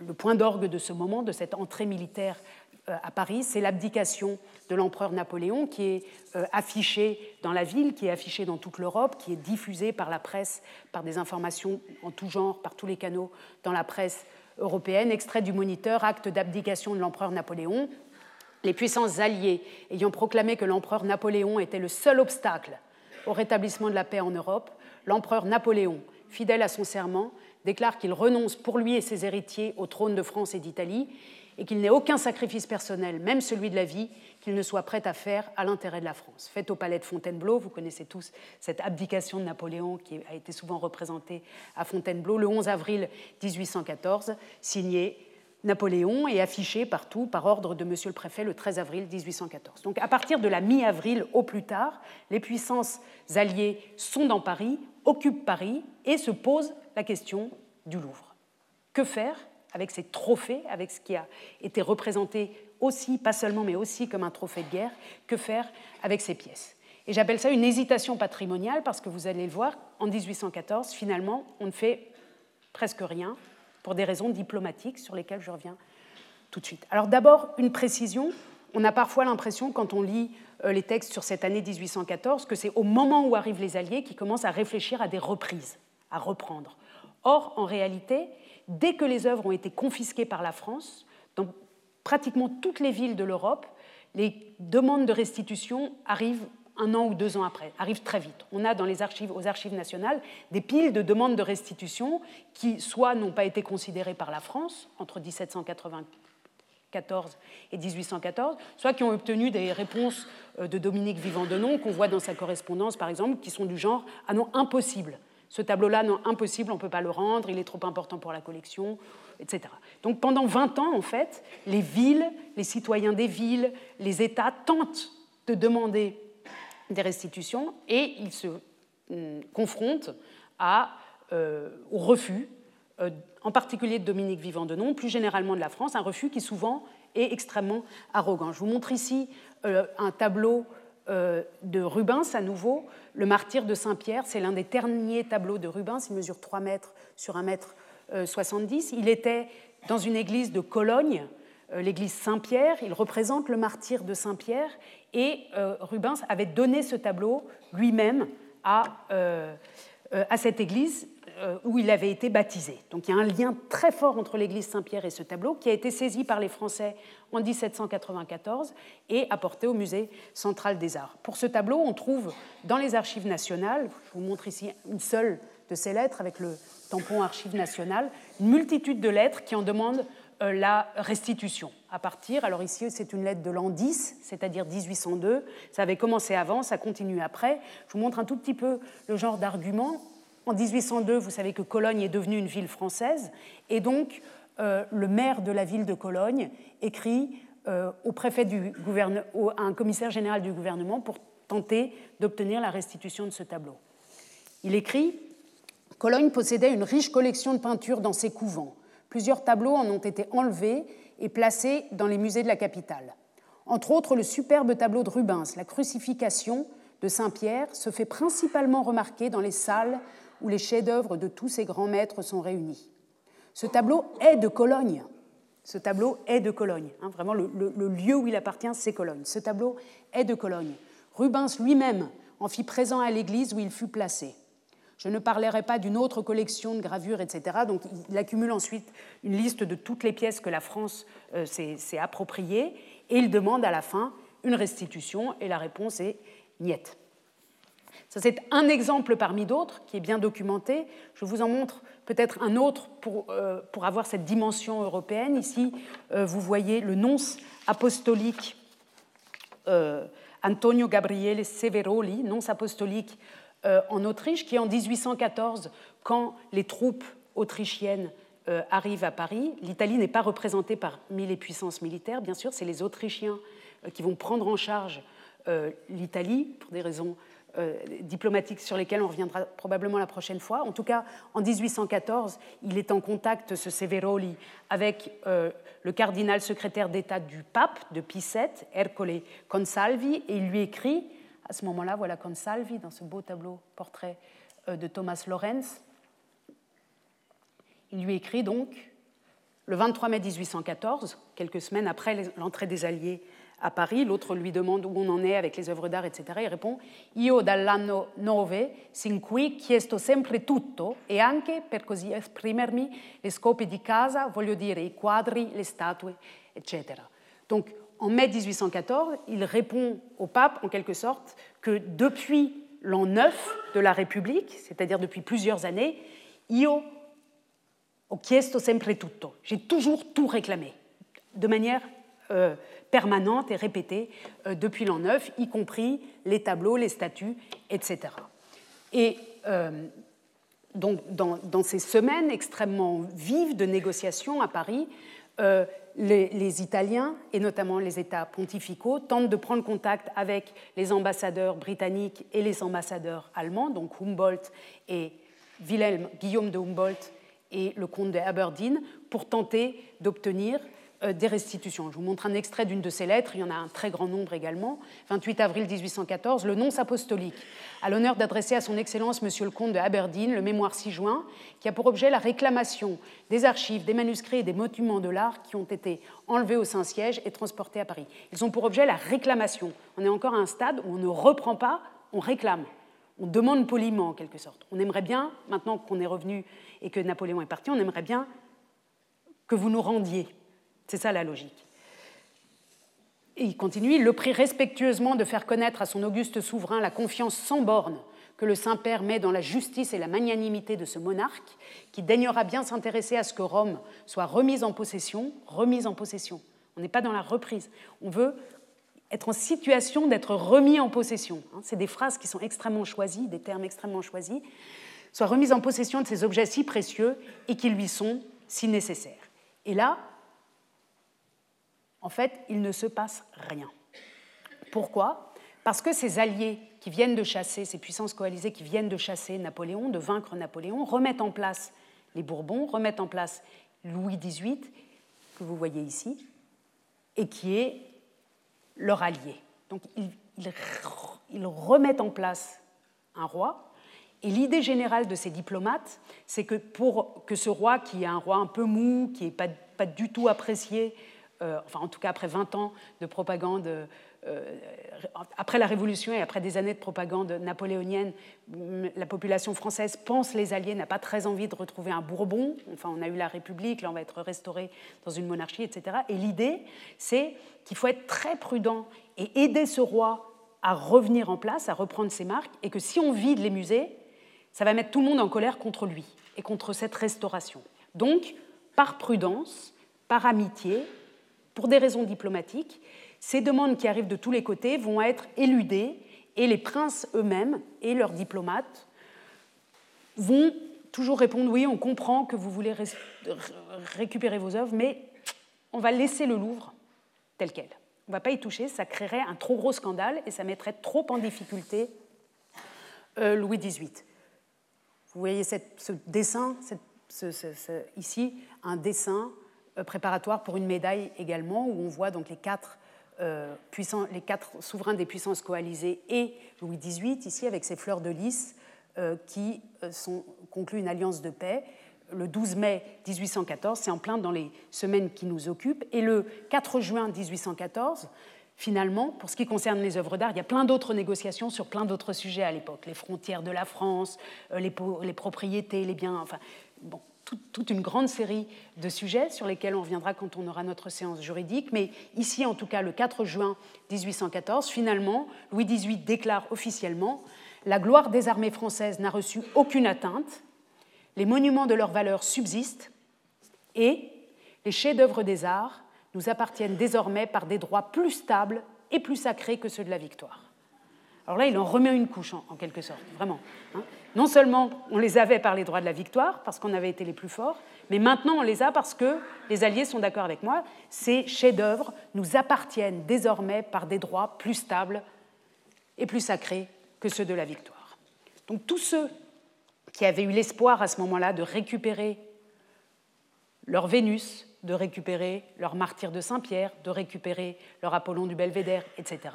B: le point d'orgue de ce moment, de cette entrée militaire euh, à Paris, c'est l'abdication de l'empereur Napoléon qui est affichée dans la ville, qui est affichée dans toute l'Europe, qui est diffusée par la presse, par des informations en tout genre, par tous les canaux dans la presse européenne. Extrait du Moniteur, acte d'abdication de l'empereur Napoléon. Les puissances alliées ayant proclamé que l'empereur Napoléon était le seul obstacle au rétablissement de la paix en Europe, l'empereur Napoléon, fidèle à son serment, déclare qu'il renonce pour lui et ses héritiers au trône de France et d'Italie et qu'il n'ait aucun sacrifice personnel, même celui de la vie, qu'il ne soit prêt à faire à l'intérêt de la France. Fait au palais de Fontainebleau, vous connaissez tous cette abdication de Napoléon qui a été souvent représentée à Fontainebleau le 11 avril 1814, signé Napoléon et affiché partout par ordre de Monsieur le Préfet le 13 avril 1814. Donc à partir de la mi-avril au plus tard, les puissances alliées sont dans Paris, occupent Paris et se posent la question du Louvre. Que faire avec ces trophées, avec ce qui a été représenté aussi, pas seulement, mais aussi comme un trophée de guerre Que faire avec ces pièces Et j'appelle ça une hésitation patrimoniale parce que vous allez le voir, en 1814, finalement, on ne fait presque rien pour des raisons diplomatiques sur lesquelles je reviens tout de suite. Alors d'abord, une précision. On a parfois l'impression, quand on lit euh, les textes sur cette année 1814, que c'est au moment où arrivent les Alliés qu'ils commencent à réfléchir à des reprises, à reprendre. Or, en réalité, dès que les œuvres ont été confisquées par la France, dans pratiquement toutes les villes de l'Europe, les demandes de restitution arrivent un an ou deux ans après, arrivent très vite. On a dans les archives, aux archives nationales des piles de demandes de restitution qui soit n'ont pas été considérées par la France entre 1794 et 1814, soit qui ont obtenu des réponses euh, de Dominique Vivant-Denon qu'on voit dans sa correspondance par exemple, qui sont du genre ah non impossible. Ce tableau-là, impossible, on ne peut pas le rendre, il est trop important pour la collection, etc. Donc pendant 20 ans, en fait, les villes, les citoyens des villes, les États tentent de demander des restitutions et ils se hum, confrontent à, euh, au refus, euh, en particulier de Dominique Vivant-Denon, plus généralement de la France, un refus qui souvent est extrêmement arrogant. Je vous montre ici euh, un tableau de Rubens à nouveau, le martyr de Saint-Pierre, c'est l'un des derniers tableaux de Rubens, il mesure 3 mètres sur 1 mètre 70. Il était dans une église de Cologne, l'église Saint-Pierre. Il représente le martyr de Saint-Pierre et Rubens avait donné ce tableau lui-même à, à cette église euh, où il avait été baptisé. Donc il y a un lien très fort entre l'église Saint-Pierre et ce tableau qui a été saisi par les Français en 1794 et apporté au musée central des arts. Pour ce tableau, on trouve dans les archives nationales, je vous montre ici une seule de ces lettres avec le tampon archives nationales, une multitude de lettres qui en demandent euh, la restitution. À partir, alors ici c'est une lettre de l'an 10, c'est-à-dire 1802, ça avait commencé avant, ça continue après. Je vous montre un tout petit peu le genre d'argument. En 1802, vous savez que Cologne est devenue une ville française, et donc euh, le maire de la ville de Cologne écrit euh, au préfet du gouvernement, à un commissaire général du gouvernement pour tenter d'obtenir la restitution de ce tableau. Il écrit Cologne possédait une riche collection de peintures dans ses couvents. Plusieurs tableaux en ont été enlevés et placés dans les musées de la capitale. Entre autres, le superbe tableau de Rubens, La crucifixion de Saint-Pierre, se fait principalement remarquer dans les salles où les chefs-d'œuvre de tous ces grands maîtres sont réunis. Ce tableau est de Cologne. Ce tableau est de Cologne. Hein, vraiment, le, lieu où il appartient, c'est Cologne. Ce tableau est de Cologne. Rubens lui-même en fit présent à l'église où il fut placé. Je ne parlerai pas d'une autre collection de gravures, etc. Donc il accumule ensuite une liste de toutes les pièces que la France euh, s'est appropriées et il demande à la fin une restitution et la réponse est niette. Ça, c'est un exemple parmi d'autres qui est bien documenté. Je vous en montre peut-être un autre pour, euh, avoir cette dimension européenne. Ici, euh, vous voyez le nonce apostolique euh, Antonio Gabriele Severoli, nonce apostolique en Autriche, qui en 1814, quand les troupes autrichiennes arrivent à Paris, l'Italie n'est pas représentée parmi les puissances militaires, bien sûr, c'est les Autrichiens qui vont prendre en charge l'Italie pour des raisons euh, diplomatiques sur lesquels on reviendra probablement la prochaine fois. En tout cas, en 1814, il est en contact, ce Severoli, avec euh, le cardinal secrétaire d'État du pape de Pie VII, Ercole Consalvi, et il lui écrit, à ce moment-là, voilà Consalvi dans ce beau tableau portrait euh, de Thomas Lorenz. Il lui écrit donc, le 23 mai 1814, quelques semaines après l'entrée des Alliés à Paris. L'autre lui demande où on en est avec les œuvres d'art, etc. Il répond Io dall'anno 9 sin qui chiesto sempre tutto e anche, per così esprimermi, le scope di casa, voglio dire i quadri, le statue, etc. Donc, en mai 1814, il répond au pape, en quelque sorte, que depuis l'an 9 de la République, c'est-à-dire depuis plusieurs années, io ho chiesto sempre tutto. J'ai toujours tout réclamé, de manière euh, permanente et répétée euh, depuis l'an 9, y compris les tableaux, les statues, etc. Et euh, donc, dans, ces semaines extrêmement vives de négociations à Paris, euh, les, Italiens, et notamment les États pontificaux, tentent de prendre contact avec les ambassadeurs britanniques et les ambassadeurs allemands, donc Humboldt et Wilhelm Guillaume de Humboldt et le comte de Aberdeen, pour tenter d'obtenir des restitutions. Je vous montre un extrait d'une de ces lettres, il y en a un très grand nombre également. 28 avril 1814, le nonce apostolique a l'honneur d'adresser à son Excellence Monsieur le comte de Aberdeen le mémoire 6 juin, qui a pour objet la réclamation des archives, des manuscrits et des monuments de l'art qui ont été enlevés au Saint-Siège et transportés à Paris. Ils ont pour objet la réclamation. On est encore à un stade où on ne reprend pas, on réclame. On demande poliment en quelque sorte. On aimerait bien, maintenant qu'on est revenu et que Napoléon est parti, on aimerait bien que vous nous rendiez c'est ça la logique. Et il continue, il le prie respectueusement de faire connaître à son auguste souverain la confiance sans borne que le Saint-Père met dans la justice et la magnanimité de ce monarque, qui daignera bien s'intéresser à ce que Rome soit remise en possession, remise en possession. On n'est pas dans la reprise. On veut être en situation d'être remis en possession. Hein. C'est des phrases qui sont extrêmement choisies, des termes extrêmement choisis. Soit remise en possession de ces objets si précieux et qui lui sont si nécessaires. Et là, en fait, il ne se passe rien. Pourquoi? Parce que ces alliés qui viennent de chasser, ces puissances coalisées qui viennent de chasser Napoléon, de vaincre Napoléon, remettent en place les Bourbons, remettent en place Louis XVIII, que vous voyez ici, et qui est leur allié. Donc ils, remettent en place un roi, et l'idée générale de ces diplomates, c'est que pour que ce roi, qui est un roi un peu mou, qui n'est pas, pas du tout apprécié enfin en tout cas après 20 ans de propagande euh, après la Révolution et après des années de propagande napoléonienne, la population française pense les Alliés, n'a pas très envie de retrouver un Bourbon. Enfin, on a eu la République, là on va être restauré dans une monarchie, etc. Et l'idée, c'est qu'il faut être très prudent et aider ce roi à revenir en place, à reprendre ses marques, et que si on vide les musées, ça va mettre tout le monde en colère contre lui et contre cette restauration. Donc, par prudence, par amitié, pour des raisons diplomatiques, ces demandes qui arrivent de tous les côtés vont être éludées et les princes eux-mêmes et leurs diplomates vont toujours répondre oui, on comprend que vous voulez récupérer vos œuvres, mais on va laisser le Louvre tel quel. On ne va pas y toucher, ça créerait un trop gros scandale et ça mettrait trop en difficulté euh, Louis XVIII. Vous voyez ce dessin, ici, un dessin préparatoire pour une médaille également, où on voit donc les quatre euh, souverains des puissances coalisées et Louis XVIII, ici avec ses fleurs de lys euh, qui euh, concluent une alliance de paix. Le 12 mai 1814, c'est en plein dans les semaines qui nous occupent. Et le 4 juin 1814, finalement, pour ce qui concerne les œuvres d'art, il y a plein d'autres négociations sur plein d'autres sujets à l'époque. Les frontières de la France, les, propriétés, les biens, enfin, toute une grande série de sujets sur lesquels on reviendra quand on aura notre séance juridique. Mais ici, en tout cas, le 4 juin 1814, finalement, Louis XVIII déclare officiellement La gloire des armées françaises n'a reçu aucune atteinte, les monuments de leur valeur subsistent et les chefs-d'œuvre des arts nous appartiennent désormais par des droits plus stables et plus sacrés que ceux de la victoire. Alors là, il en remet une couche, en, quelque sorte, vraiment. Hein. Non seulement on les avait par les droits de la victoire, parce qu'on avait été les plus forts, mais maintenant on les a parce que les Alliés sont d'accord avec moi. Ces chefs-d'œuvre nous appartiennent désormais par des droits plus stables et plus sacrés que ceux de la victoire. Donc tous ceux qui avaient eu l'espoir à ce moment-là de récupérer leur Vénus, de récupérer leur martyr de Saint-Pierre, de récupérer leur Apollon du Belvédère, etc.,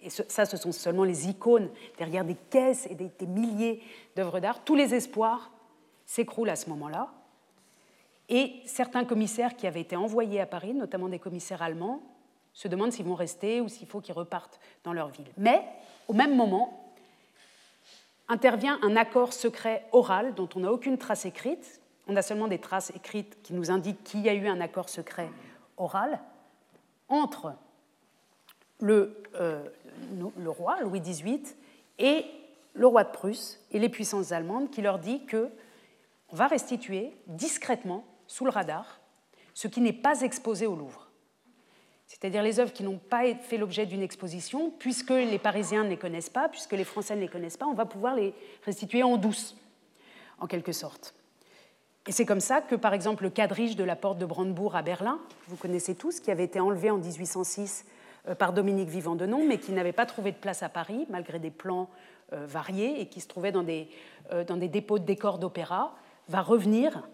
B: et ça, ce sont seulement les icônes derrière des caisses et des, milliers d'œuvres d'art, tous les espoirs s'écroulent à ce moment-là. Et certains commissaires qui avaient été envoyés à Paris, notamment des commissaires allemands, se demandent s'ils vont rester ou s'il faut qu'ils repartent dans leur ville. Mais, au même moment, intervient un accord secret oral dont on n'a aucune trace écrite. On a seulement des traces écrites qui nous indiquent qu'il y a eu un accord secret oral entre le, euh, le roi, Louis XVIII, et le roi de Prusse et les puissances allemandes qui leur dit que on va restituer discrètement, sous le radar, ce qui n'est pas exposé au Louvre. C'est-à-dire les œuvres qui n'ont pas fait l'objet d'une exposition, puisque les Parisiens ne les connaissent pas, puisque les Français ne les connaissent pas, on va pouvoir les restituer en douce, en quelque sorte. Et c'est comme ça que, par exemple, le quadrige de la porte de Brandebourg à Berlin, que vous connaissez tous, qui avait été enlevé en 1806 euh, par Dominique Vivant de Nom, mais qui n'avait pas trouvé de place à Paris, malgré des plans euh, variés, et qui se trouvait dans des, euh, dans des dépôts de décors d'opéra, va revenir.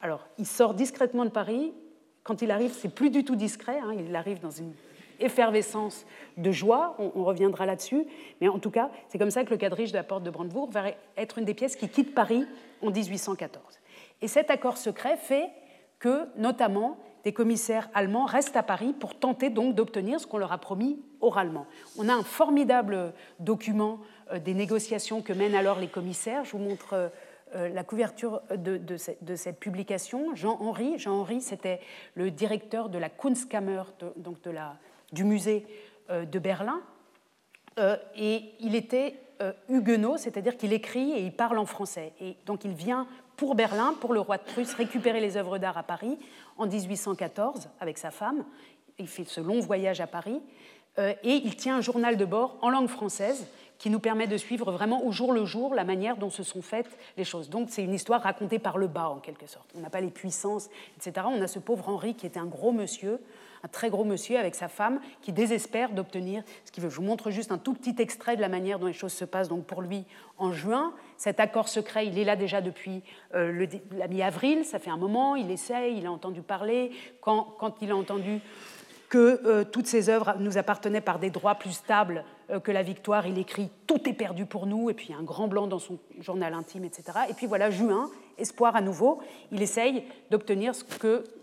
B: Alors, il sort discrètement de Paris. Quand il arrive, c'est plus du tout discret. Hein, il arrive dans une effervescence de joie. On, reviendra là-dessus. Mais en tout cas, c'est comme ça que le quadrige de la porte de Brandebourg va être une des pièces qui quitte Paris en 1814. Et cet accord secret fait que, notamment, des commissaires allemands restent à Paris pour tenter donc d'obtenir ce qu'on leur a promis oralement. On a un formidable document euh, des négociations que mènent alors les commissaires. Je vous montre euh, euh, la couverture de, cette, publication. Jean-Henri, Jean-Henri, c'était le directeur de la Kunstkammer, donc de la, du musée de Berlin, et il était huguenot, c'est-à-dire qu'il écrit et il parle en français. Et donc il vient pour Berlin, pour le roi de Prusse, récupérer les œuvres d'art à Paris en 1814 avec sa femme. Il fait ce long voyage à Paris euh, et il tient un journal de bord en langue française qui nous permet de suivre vraiment au jour le jour la manière dont se sont faites les choses. Donc c'est une histoire racontée par le bas en quelque sorte. On n'a pas les puissances, etc. On a ce pauvre Henri qui était un gros monsieur, un très gros monsieur avec sa femme qui désespère d'obtenir ce qu'il veut. Je vous montre juste un tout petit extrait de la manière dont les choses se passent donc pour lui en juin. Cet accord secret, il est là déjà depuis euh, la mi-avril, ça fait un moment, il essaye, il a entendu parler. Quand, il a entendu que euh, toutes ces œuvres nous appartenaient par des droits plus stables euh, que la victoire, il écrit Tout est perdu pour nous, et puis un grand blanc dans son journal intime, etc. Et puis voilà, juin, espoir à nouveau, il essaye d'obtenir ce,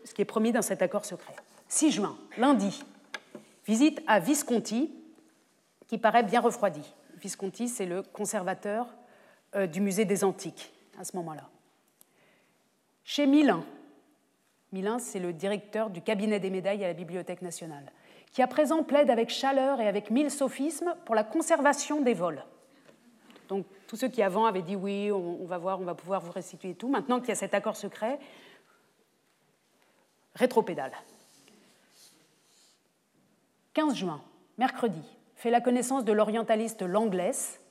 B: ce qui est promis dans cet accord secret. 6 juin, lundi, visite à Visconti, qui paraît bien refroidi. Visconti, c'est le conservateur du musée des Antiques à ce moment-là. Chez Milin, Milin, c'est le directeur du cabinet des médailles à la Bibliothèque nationale, qui à présent plaide avec chaleur et avec mille sophismes pour la conservation des vols. Donc tous ceux qui avant avaient dit oui, on, va voir, on va pouvoir vous restituer tout, maintenant qu'il y a cet accord secret, rétropédale. 15 juin, mercredi, fait la connaissance de l'orientaliste Langlès.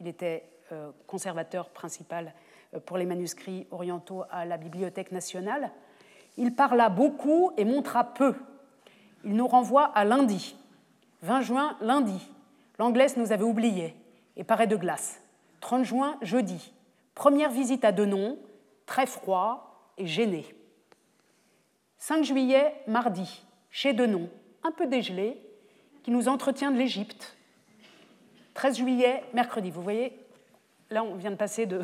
B: Il était euh, conservateur principal euh, pour les manuscrits orientaux à la Bibliothèque nationale. Il parla beaucoup et montra peu. Il nous renvoie à lundi. 20 juin, lundi. L'Anglaise nous avait oubliés et paraît de glace. 30 juin, jeudi. Première visite à Denon, très froid et gêné. 5 juillet, mardi, chez Denon, un peu dégelé, qui nous entretient de l'Égypte. 13 juillet, mercredi. Vous voyez, là, on vient de passer de,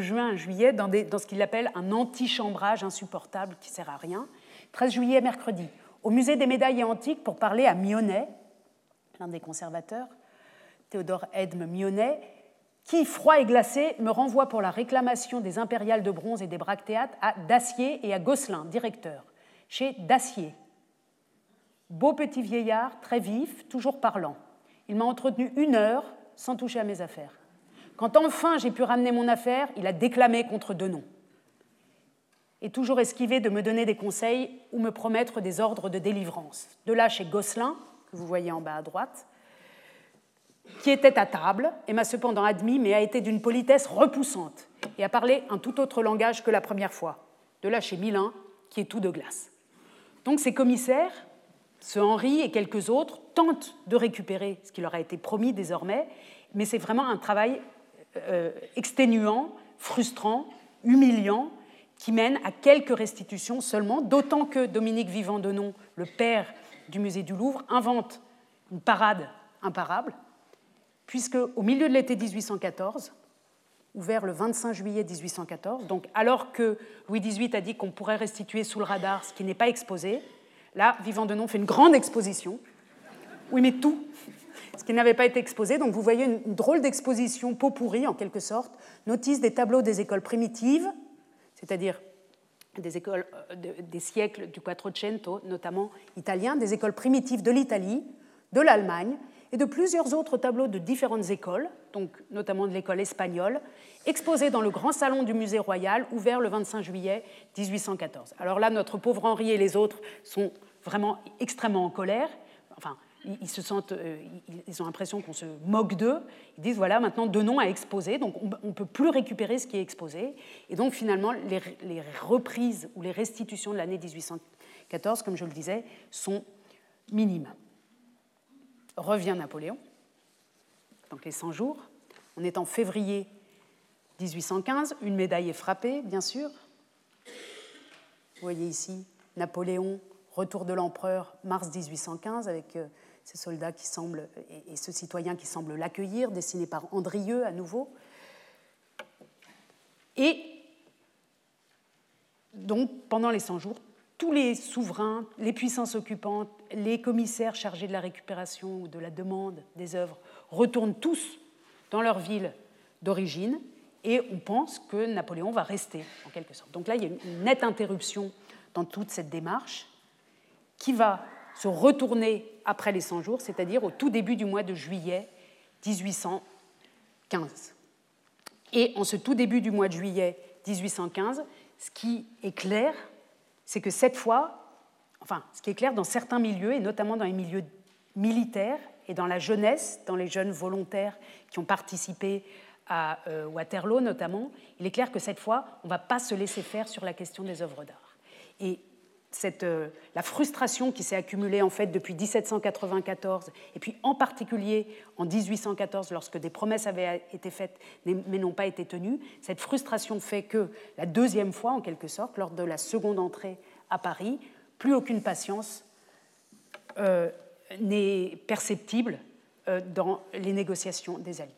B: juin à juillet dans, ce qu'il appelle un antichambrage insupportable qui sert à rien. 13 juillet, mercredi, au musée des médailles antiques pour parler à Mionnet, l'un des conservateurs, Théodore Edme Mionnet, qui, froid et glacé, me renvoie pour la réclamation des impériales de bronze et des bractéates à Dacier et à Gosselin, directeur, chez Dacier. Beau petit vieillard, très vif, toujours parlant. Il m'a entretenu une heure sans toucher à mes affaires. Quand enfin j'ai pu ramener mon affaire, il a déclamé contre Denon. Et toujours esquivé de me donner des conseils ou me promettre des ordres de délivrance. De là chez Gosselin, que vous voyez en bas à droite, qui était à table et m'a cependant admis, mais a été d'une politesse repoussante et a parlé un tout autre langage que la première fois. De là chez Milin, qui est tout de glace. Donc ces commissaires, ce Henri et quelques autres, tentent de récupérer ce qui leur a été promis désormais, mais c'est vraiment un travail euh, exténuant, frustrant, humiliant, qui mène à quelques restitutions seulement, d'autant que Dominique Vivant-Denon, le père du musée du Louvre, invente une parade imparable, puisque au milieu de l'été 1814, ouvert le 25 juillet 1814, donc alors que Louis XVIII a dit qu'on pourrait restituer sous le radar ce qui n'est pas exposé, là, Vivant-Denon fait une grande exposition où il met tout ce qui n'avait pas été exposé. Donc vous voyez une, drôle d'exposition pot pourri en quelque sorte, notice des tableaux des écoles primitives, c'est-à-dire des écoles euh, des siècles du Quattrocento, notamment italien, des écoles primitives de l'Italie, de l'Allemagne et de plusieurs autres tableaux de différentes écoles, donc notamment de l'école espagnole, exposés dans le grand salon du musée royal, ouvert le 25 juillet 1814. Alors là, notre pauvre Henri et les autres sont vraiment extrêmement en colère. Enfin, ils, se sentent, euh, ils ont l'impression qu'on se moque d'eux. Ils disent voilà, maintenant Denon a exposé, donc on ne peut plus récupérer ce qui est exposé. Et donc finalement, les, les reprises ou les restitutions de l'année 1814, comme je le disais, sont minimes. Revient Napoléon, donc les 100 jours. On est en février 1815, une médaille est frappée, bien sûr. Vous voyez ici Napoléon, retour de l'empereur, mars 1815, avec euh, ces soldats qui semblent, et, ce citoyen qui semble l'accueillir, dessiné par Andrieux à nouveau. Et donc, pendant les 100 jours, tous les souverains, les puissances occupantes, les commissaires chargés de la récupération ou de la demande des œuvres retournent tous dans leur ville d'origine et on pense que Napoléon va rester en quelque sorte. Donc là, il y a une nette interruption dans toute cette démarche qui va se retourner après les 100 jours, c'est-à-dire au tout début du mois de juillet 1815. Et en ce tout début du mois de juillet 1815, ce qui est clair, c'est que cette fois, enfin, ce qui est clair dans certains milieux, et notamment dans les milieux militaires et dans la jeunesse, dans les jeunes volontaires qui ont participé à euh, Waterloo notamment, il est clair que cette fois, on ne va pas se laisser faire sur la question des œuvres d'art. Et euh, la frustration qui s'est accumulée en fait depuis 1794 et puis en particulier en 1814 lorsque des promesses avaient été faites mais n'ont pas été tenues, cette frustration fait que la deuxième fois en quelque sorte, lors de la seconde entrée à Paris, plus aucune patience euh, n'est perceptible euh, dans les négociations des Alliés.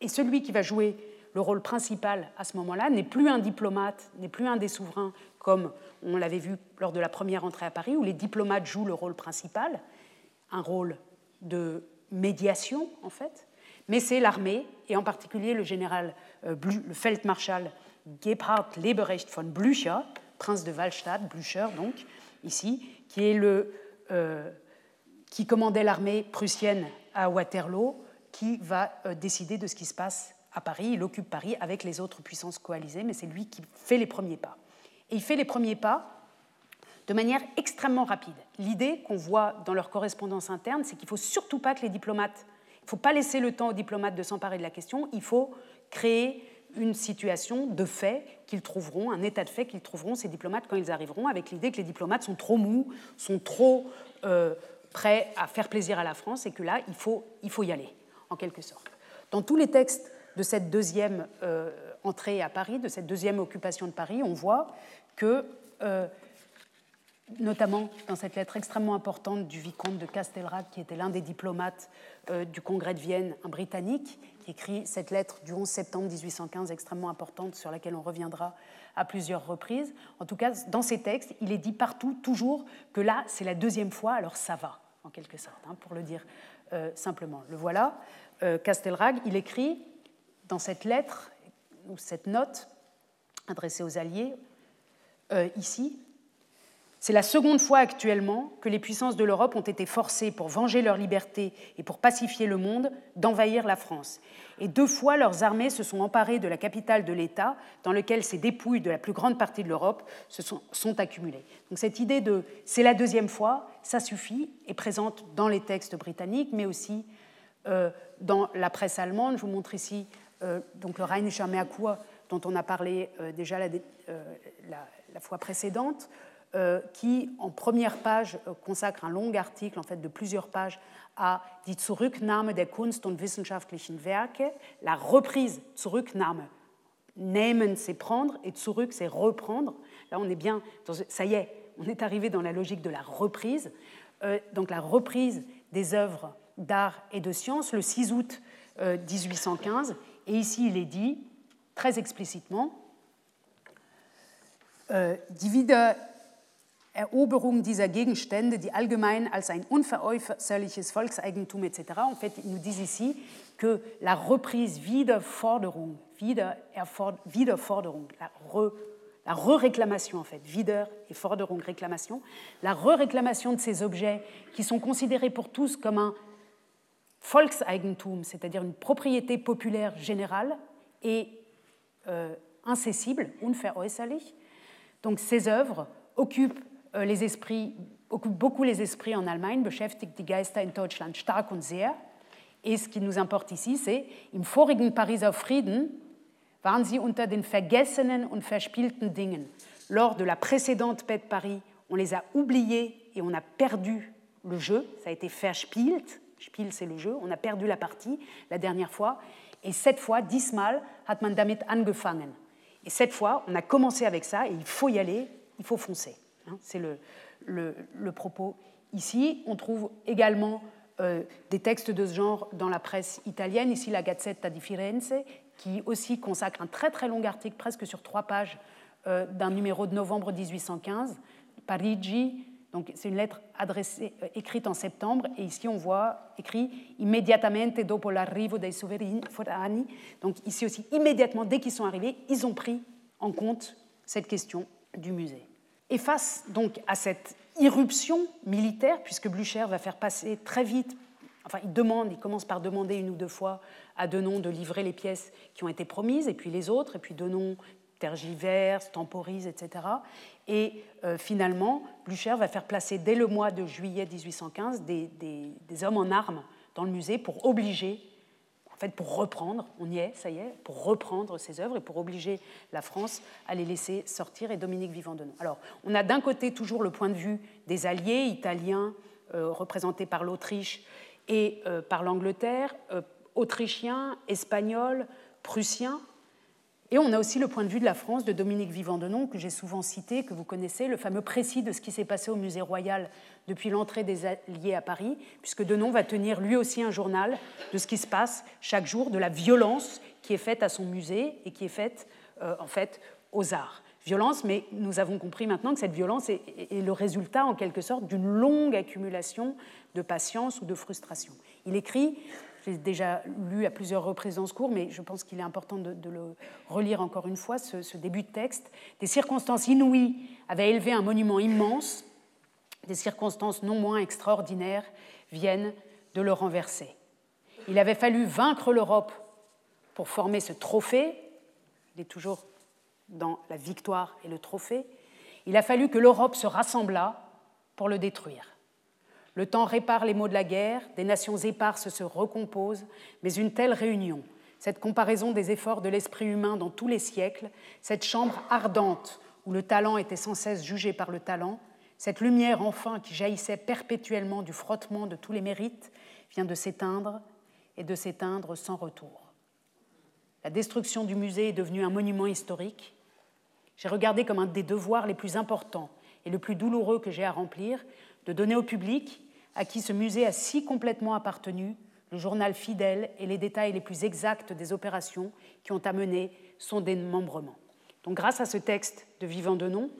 B: Et celui qui va jouer le rôle principal à ce moment-là, n'est plus un diplomate, n'est plus un des souverains comme on l'avait vu lors de la première entrée à Paris, où les diplomates jouent le rôle principal, un rôle de médiation en fait, mais c'est l'armée, et en particulier le général, euh, le Feldmarschall Gebhard Leberecht von Blücher, prince de Wallstatt, Blücher donc, ici, qui, euh, commandait l'armée prussienne à Waterloo, qui va euh, décider de ce qui se passe à Paris. Il occupe Paris avec les autres puissances coalisées, mais c'est lui qui fait les premiers pas. Et il fait les premiers pas de manière extrêmement rapide. L'idée qu'on voit dans leur correspondance interne, c'est qu'il ne faut surtout pas que les diplomates, il ne faut pas laisser le temps aux diplomates de s'emparer de la question, il faut créer une situation de fait qu'ils trouveront, un état de fait qu'ils trouveront, ces diplomates, quand ils arriveront, avec l'idée que les diplomates sont trop mous, sont trop euh, prêts à faire plaisir à la France, et que là, il faut, il faut y aller, en quelque sorte. Dans tous les textes de cette deuxième euh, entrée à Paris, de cette deuxième occupation de Paris, on voit que, euh, notamment dans cette lettre extrêmement importante du vicomte de Castelrac, qui était l'un des diplomates du Congrès de Vienne, un Britannique, écrit cette lettre du 11 septembre 1815 extrêmement importante sur laquelle on reviendra à plusieurs reprises. En tout cas, dans ces textes, il est dit partout, toujours, que là, c'est la deuxième fois, alors ça va, en quelque sorte, hein, pour le dire euh, simplement. Le voilà, euh, Castelrag, il écrit dans cette lettre, ou cette note adressée aux Alliés, euh, ici, c'est la seconde fois actuellement que les puissances de l'Europe ont été forcées, pour venger leur liberté et pour pacifier le monde, d'envahir la France. Et deux fois, leurs armées se sont emparées de la capitale de l'État, dans lequel ces dépouilles de la plus grande partie de l'Europe se sont, accumulées. Donc cette idée de c'est la deuxième fois, ça suffit, est présente dans les textes britanniques, mais aussi euh, dans la presse allemande. Je vous montre ici donc le Rheinischer Merkur, dont on a parlé euh, déjà la, la fois précédente. Euh, qui, en première page, euh, consacre un long article en fait, de plusieurs pages à die Zurücknahme der Kunst- und wissenschaftlichen Werke, la reprise, Zurücknahme. Nehmen, c'est prendre, et zurück, c'est reprendre. Là, on est bien, ça y est, on est arrivé dans la logique de la reprise. Euh, donc, la reprise des œuvres d'art et de sciences le 6 août 1815. Et ici, il est dit très explicitement die wieder Eroberung dieser Gegenstände, die allgemein als ein unveräußerliches Volkseigentum etc. En fait, ils nous disent ici que la reprise, Wiederforderung, wieder, Wiederforderung, la re, la re-réclamation en fait, wieder et Forderung, réclamation, la re-réclamation de ces objets qui sont considérés pour tous comme un Volkseigentum, c'est-à-dire une propriété populaire générale et euh, incessible, unveräußerlich. Donc ces œuvres occupent euh, les esprits, occupe beaucoup les esprits en Allemagne, beschäftigt die Geister in Deutschland stark und sehr. Et ce qui nous importe ici, c'est im vorigen Pariser Frieden waren sie unter den vergessenen und verspielten Dingen. Lors de la précédente paix de Paris, on les a oubliés et on a perdu le jeu. Ça a été verspielt. Spiel, c'est le jeu. On a perdu la partie la dernière fois. Et cette fois, diesmal hat man damit angefangen. Et cette fois, on a commencé avec ça et il faut y aller, il faut foncer. Hein, c'est le, propos ici. On trouve également euh, des textes de ce genre dans la presse italienne. Ici, la Gazzetta di Firenze, qui aussi consacre un très très long article, presque sur trois pages, euh, d'un numéro de novembre 1815, Parigi. Donc, c'est une lettre euh, écrite en septembre, et ici on voit écrit dopo l'arrivo dei sovrani. Donc, ici aussi, immédiatement, dès qu'ils sont arrivés, ils ont pris en compte cette question du musée. Et face donc à cette irruption militaire, puisque Blücher va faire passer très vite, enfin il demande, il commence par demander une ou deux fois à Denon de livrer les pièces qui ont été promises, et puis les autres, et puis Denon tergiverse, temporise, etc. Et euh, finalement, Blücher va faire placer dès le mois de juillet 1815 des, des hommes en armes dans le musée pour obliger en fait, pour reprendre, on y est, ça y est, pour reprendre ces œuvres et pour obliger la France à les laisser sortir et Dominique Vivant de Alors, on a d'un côté toujours le point de vue des alliés italiens euh, représentés par l'Autriche et euh, par l'Angleterre, autrichiens, espagnols, prussiens, et on a aussi le point de vue de la France de Dominique Vivant-Denon, que j'ai souvent cité, que vous connaissez, le fameux précis de ce qui s'est passé au Musée Royal depuis l'entrée des Alliés à Paris, puisque Denon va tenir lui aussi un journal de ce qui se passe chaque jour, de la violence qui est faite à son musée et qui est faite en fait aux arts. Violence, mais nous avons compris maintenant que cette violence est le résultat en quelque sorte d'une longue accumulation de patience ou de frustration. Il écrit j'ai déjà lu à plusieurs reprises dans ce cours, mais je pense qu'il est important de, le relire encore une fois, ce, début de texte. Des circonstances inouïes avaient élevé un monument immense, des circonstances non moins extraordinaires viennent de le renverser. Il avait fallu vaincre l'Europe pour former ce trophée, il est toujours dans la victoire et le trophée, il a fallu que l'Europe se rassemblât pour le détruire. Le temps répare les maux de la guerre, des nations éparses se recomposent, mais une telle réunion, cette comparaison des efforts de l'esprit humain dans tous les siècles, cette chambre ardente où le talent était sans cesse jugé par le talent, cette lumière enfin qui jaillissait perpétuellement du frottement de tous les mérites, vient de s'éteindre et de s'éteindre sans retour. La destruction du musée est devenue un monument historique. J'ai regardé comme un des devoirs les plus importants et le plus douloureux que j'ai à remplir de donner au public à qui ce musée a si complètement appartenu, le journal fidèle et les détails les plus exacts des opérations qui ont amené son démembrement. Donc grâce à ce texte de Vivant de Nom,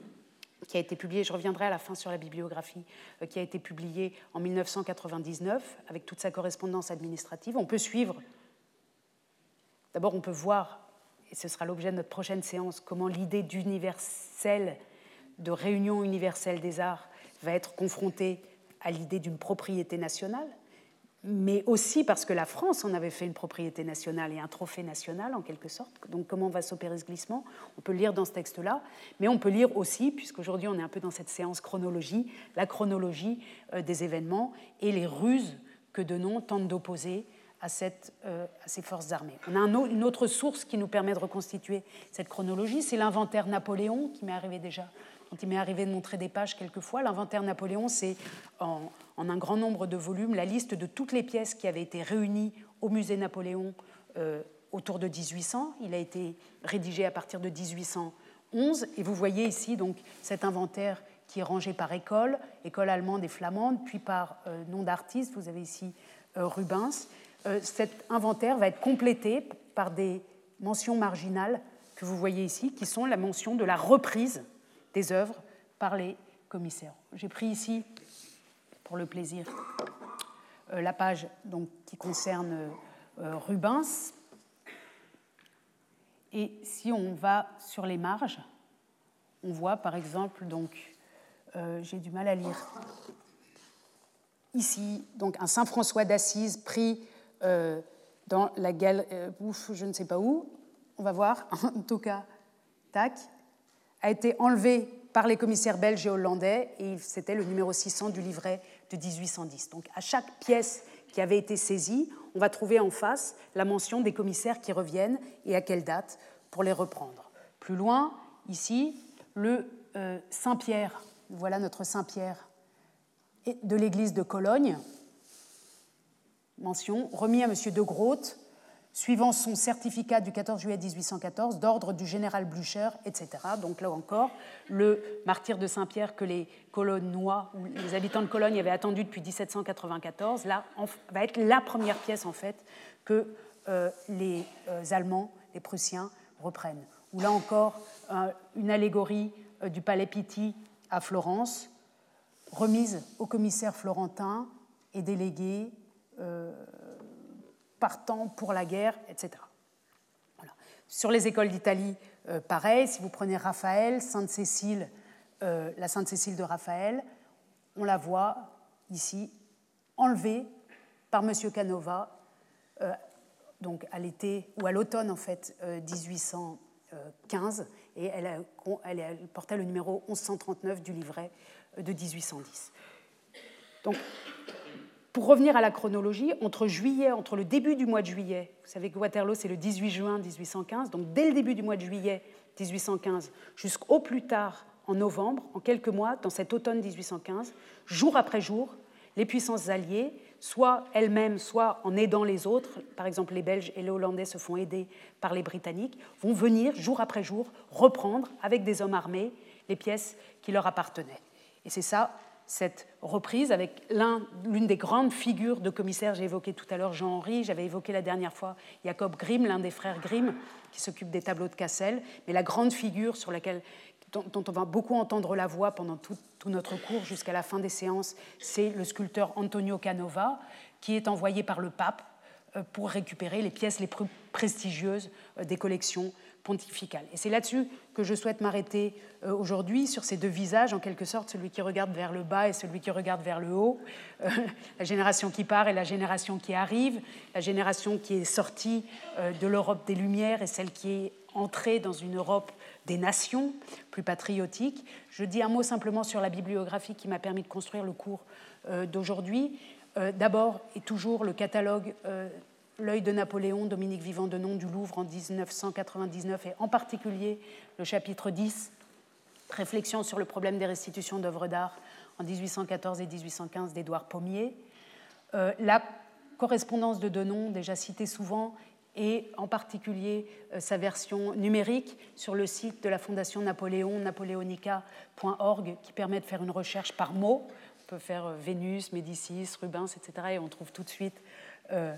B: qui a été publié, je reviendrai à la fin sur la bibliographie, euh, qui a été publié en 1999 avec toute sa correspondance administrative, on peut suivre, d'abord on peut voir, et ce sera l'objet de notre prochaine séance, comment l'idée d'universel, de réunion universelle des arts, va être confrontée à l'idée d'une propriété nationale, mais aussi parce que la France en avait fait une propriété nationale et un trophée national en quelque sorte. Donc comment va s'opérer ce glissement? On peut lire dans ce texte-là, mais on peut lire aussi, puisqu'aujourd'hui on est un peu dans cette séance chronologie, la chronologie euh, des événements et les ruses que Denon tente d'opposer à, euh, à, ces forces armées. On a une autre source qui nous permet de reconstituer cette chronologie, c'est l'inventaire Napoléon, qui m'est arrivé déjà quand il m'est arrivé de montrer des pages quelquefois. L'inventaire Napoléon, c'est en, un grand nombre de volumes la liste de toutes les pièces qui avaient été réunies au musée Napoléon euh, autour de 1800. Il a été rédigé à partir de 1811. Et vous voyez ici donc cet inventaire qui est rangé par école, école allemande et flamande, puis par euh, nom d'artiste. Vous avez ici euh, Rubens. cet inventaire va être complété par des mentions marginales que vous voyez ici, qui sont la mention de la reprise des œuvres par les commissaires. J'ai pris ici, pour le plaisir, euh, la page donc, qui concerne euh, Rubens. Et si on va sur les marges, on voit par exemple, donc, euh, j'ai du mal à lire, ici, donc un Saint François d'Assise pris dans la galerie, je ne sais pas où, on va voir, tout cas, tac, a été enlevé par les commissaires belges et hollandais, et c'était le numéro 600 du livret de 1810. Donc à chaque pièce qui avait été saisie, on va trouver en face la mention des commissaires qui reviennent et à quelle date pour les reprendre. Plus loin, ici, le euh, Saint-Pierre, voilà notre Saint-Pierre de l'église de Cologne, mention remis à M. de Groot suivant son certificat du 14 juillet 1814 d'ordre du général Blücher, etc. Donc là encore, le martyr de Saint-Pierre que les Colonnois ou les habitants de Cologne avaient attendu depuis 1794, là va être la première pièce en fait que euh, les euh, Allemands, les Prussiens reprennent. Ou là encore, euh, une allégorie du palais Pitti à Florence, remise au commissaire florentin et délégué partant pour la guerre, etc. Sur les écoles d'Italie, euh, pareil, si vous prenez Raphaël, Sainte-Cécile, euh, la Sainte-Cécile de Raphaël, on la voit ici enlevée par M. Canova, euh, donc à l'été ou à l'automne en fait 1815, et elle, elle, portait le numéro 1139 du livret de 1810. Donc pour revenir à la chronologie, entre juillet, entre le début du mois de juillet, vous savez que Waterloo c'est le 18 juin 1815, donc dès le début du mois de juillet 1815 jusqu'au plus tard en novembre, en quelques mois, dans cet automne 1815, jour après jour, les puissances alliées, soit elles-mêmes, soit en aidant les autres, par exemple les Belges et les Hollandais se font aider par les Britanniques, vont venir jour après jour reprendre avec des hommes armés les pièces qui leur appartenaient. Et c'est ça cette reprise avec l'une des grandes figures de commissaires. J'ai évoqué tout à l'heure Jean-Henri, j'avais évoqué la dernière fois Jacob Grimm, l'un des frères Grimm, qui s'occupe des tableaux de Cassel. Mais la grande figure sur laquelle, dont, on va beaucoup entendre la voix pendant tout, notre cours jusqu'à la fin des séances, c'est le sculpteur Antonio Canova, qui est envoyé par le pape euh, pour récupérer les pièces les plus prestigieuses euh, des collections Et c'est là-dessus que je souhaite m'arrêter euh, aujourd'hui, sur ces deux visages, en quelque sorte, celui qui regarde vers le bas et celui qui regarde vers le haut, la génération qui part et la génération qui arrive, la génération qui est sortie de l'Europe des Lumières et celle qui est entrée dans une Europe des nations, plus patriotique. Je dis un mot simplement sur la bibliographie qui m'a permis de construire le cours d'aujourd'hui. Euh, d'abord et toujours le catalogue euh, L'œil de Napoléon, Dominique Vivant de Nom du Louvre en 1999 et en particulier le chapitre 10, Réflexion sur le problème des restitutions d'œuvres d'art en 1814 et 1815 d'Édouard Pommier. Euh, la correspondance de Denon, déjà citée souvent, et en particulier sa version numérique sur le site de la Fondation Napoléon, napoleonica.org, qui permet de faire une recherche par mot peut faire euh, Vénus, Médicis, Rubens, etc. Et on trouve tout de suite euh, euh,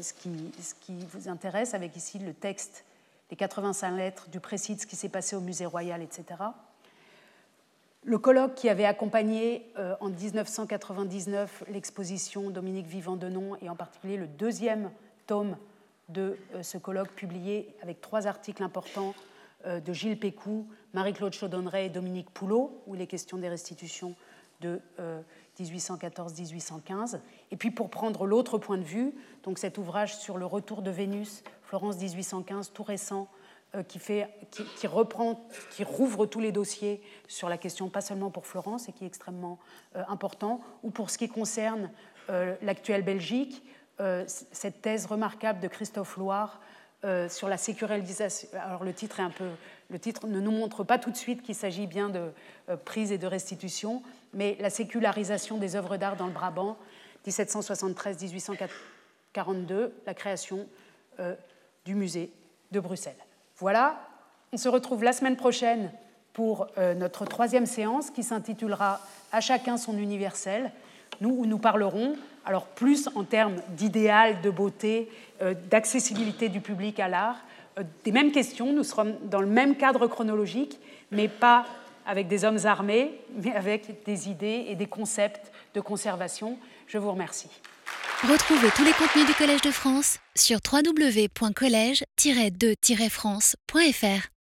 B: ce, qui, ce, qui, vous intéresse, avec ici le texte des 85 lettres du précis de ce qui s'est passé au musée royal, etc. Le colloque qui avait accompagné en 1999 l'exposition Dominique Vivant-Denon et en particulier le deuxième tome de ce colloque publié avec trois articles importants de Gilles Pécou, Marie-Claude Chaudonneret et Dominique Poulot, où il est question des restitutions de 1814-1815. Euh, Et puis pour prendre l'autre point de vue, donc cet ouvrage sur le retour de Vénus, Florence 1815, tout récent, euh, qui, fait, qui, reprend, qui rouvre tous les dossiers sur la question, pas seulement pour Florence, et qui est extrêmement euh, important, ou pour ce qui concerne l'actuelle Belgique, cette thèse remarquable de Christophe Loire sur la sécurisation. Alors le titre est un peu, le titre ne nous montre pas tout de suite qu'il s'agit bien de prise et de restitution, mais la sécularisation des œuvres d'art dans le Brabant, 1773-1842, la création euh, du musée de Bruxelles. Voilà, on se retrouve la semaine prochaine pour euh, notre troisième séance qui s'intitulera À chacun son universel, nous où nous parlerons, alors plus en termes d'idéal, de beauté, euh, d'accessibilité du public à l'art, des mêmes questions, nous serons dans le même cadre chronologique, mais pas avec des hommes armés, mais avec des idées et des concepts de conservation. Je vous remercie.
A: Retrouvez tous les contenus du Collège de France sur www.colège-2-france.fr.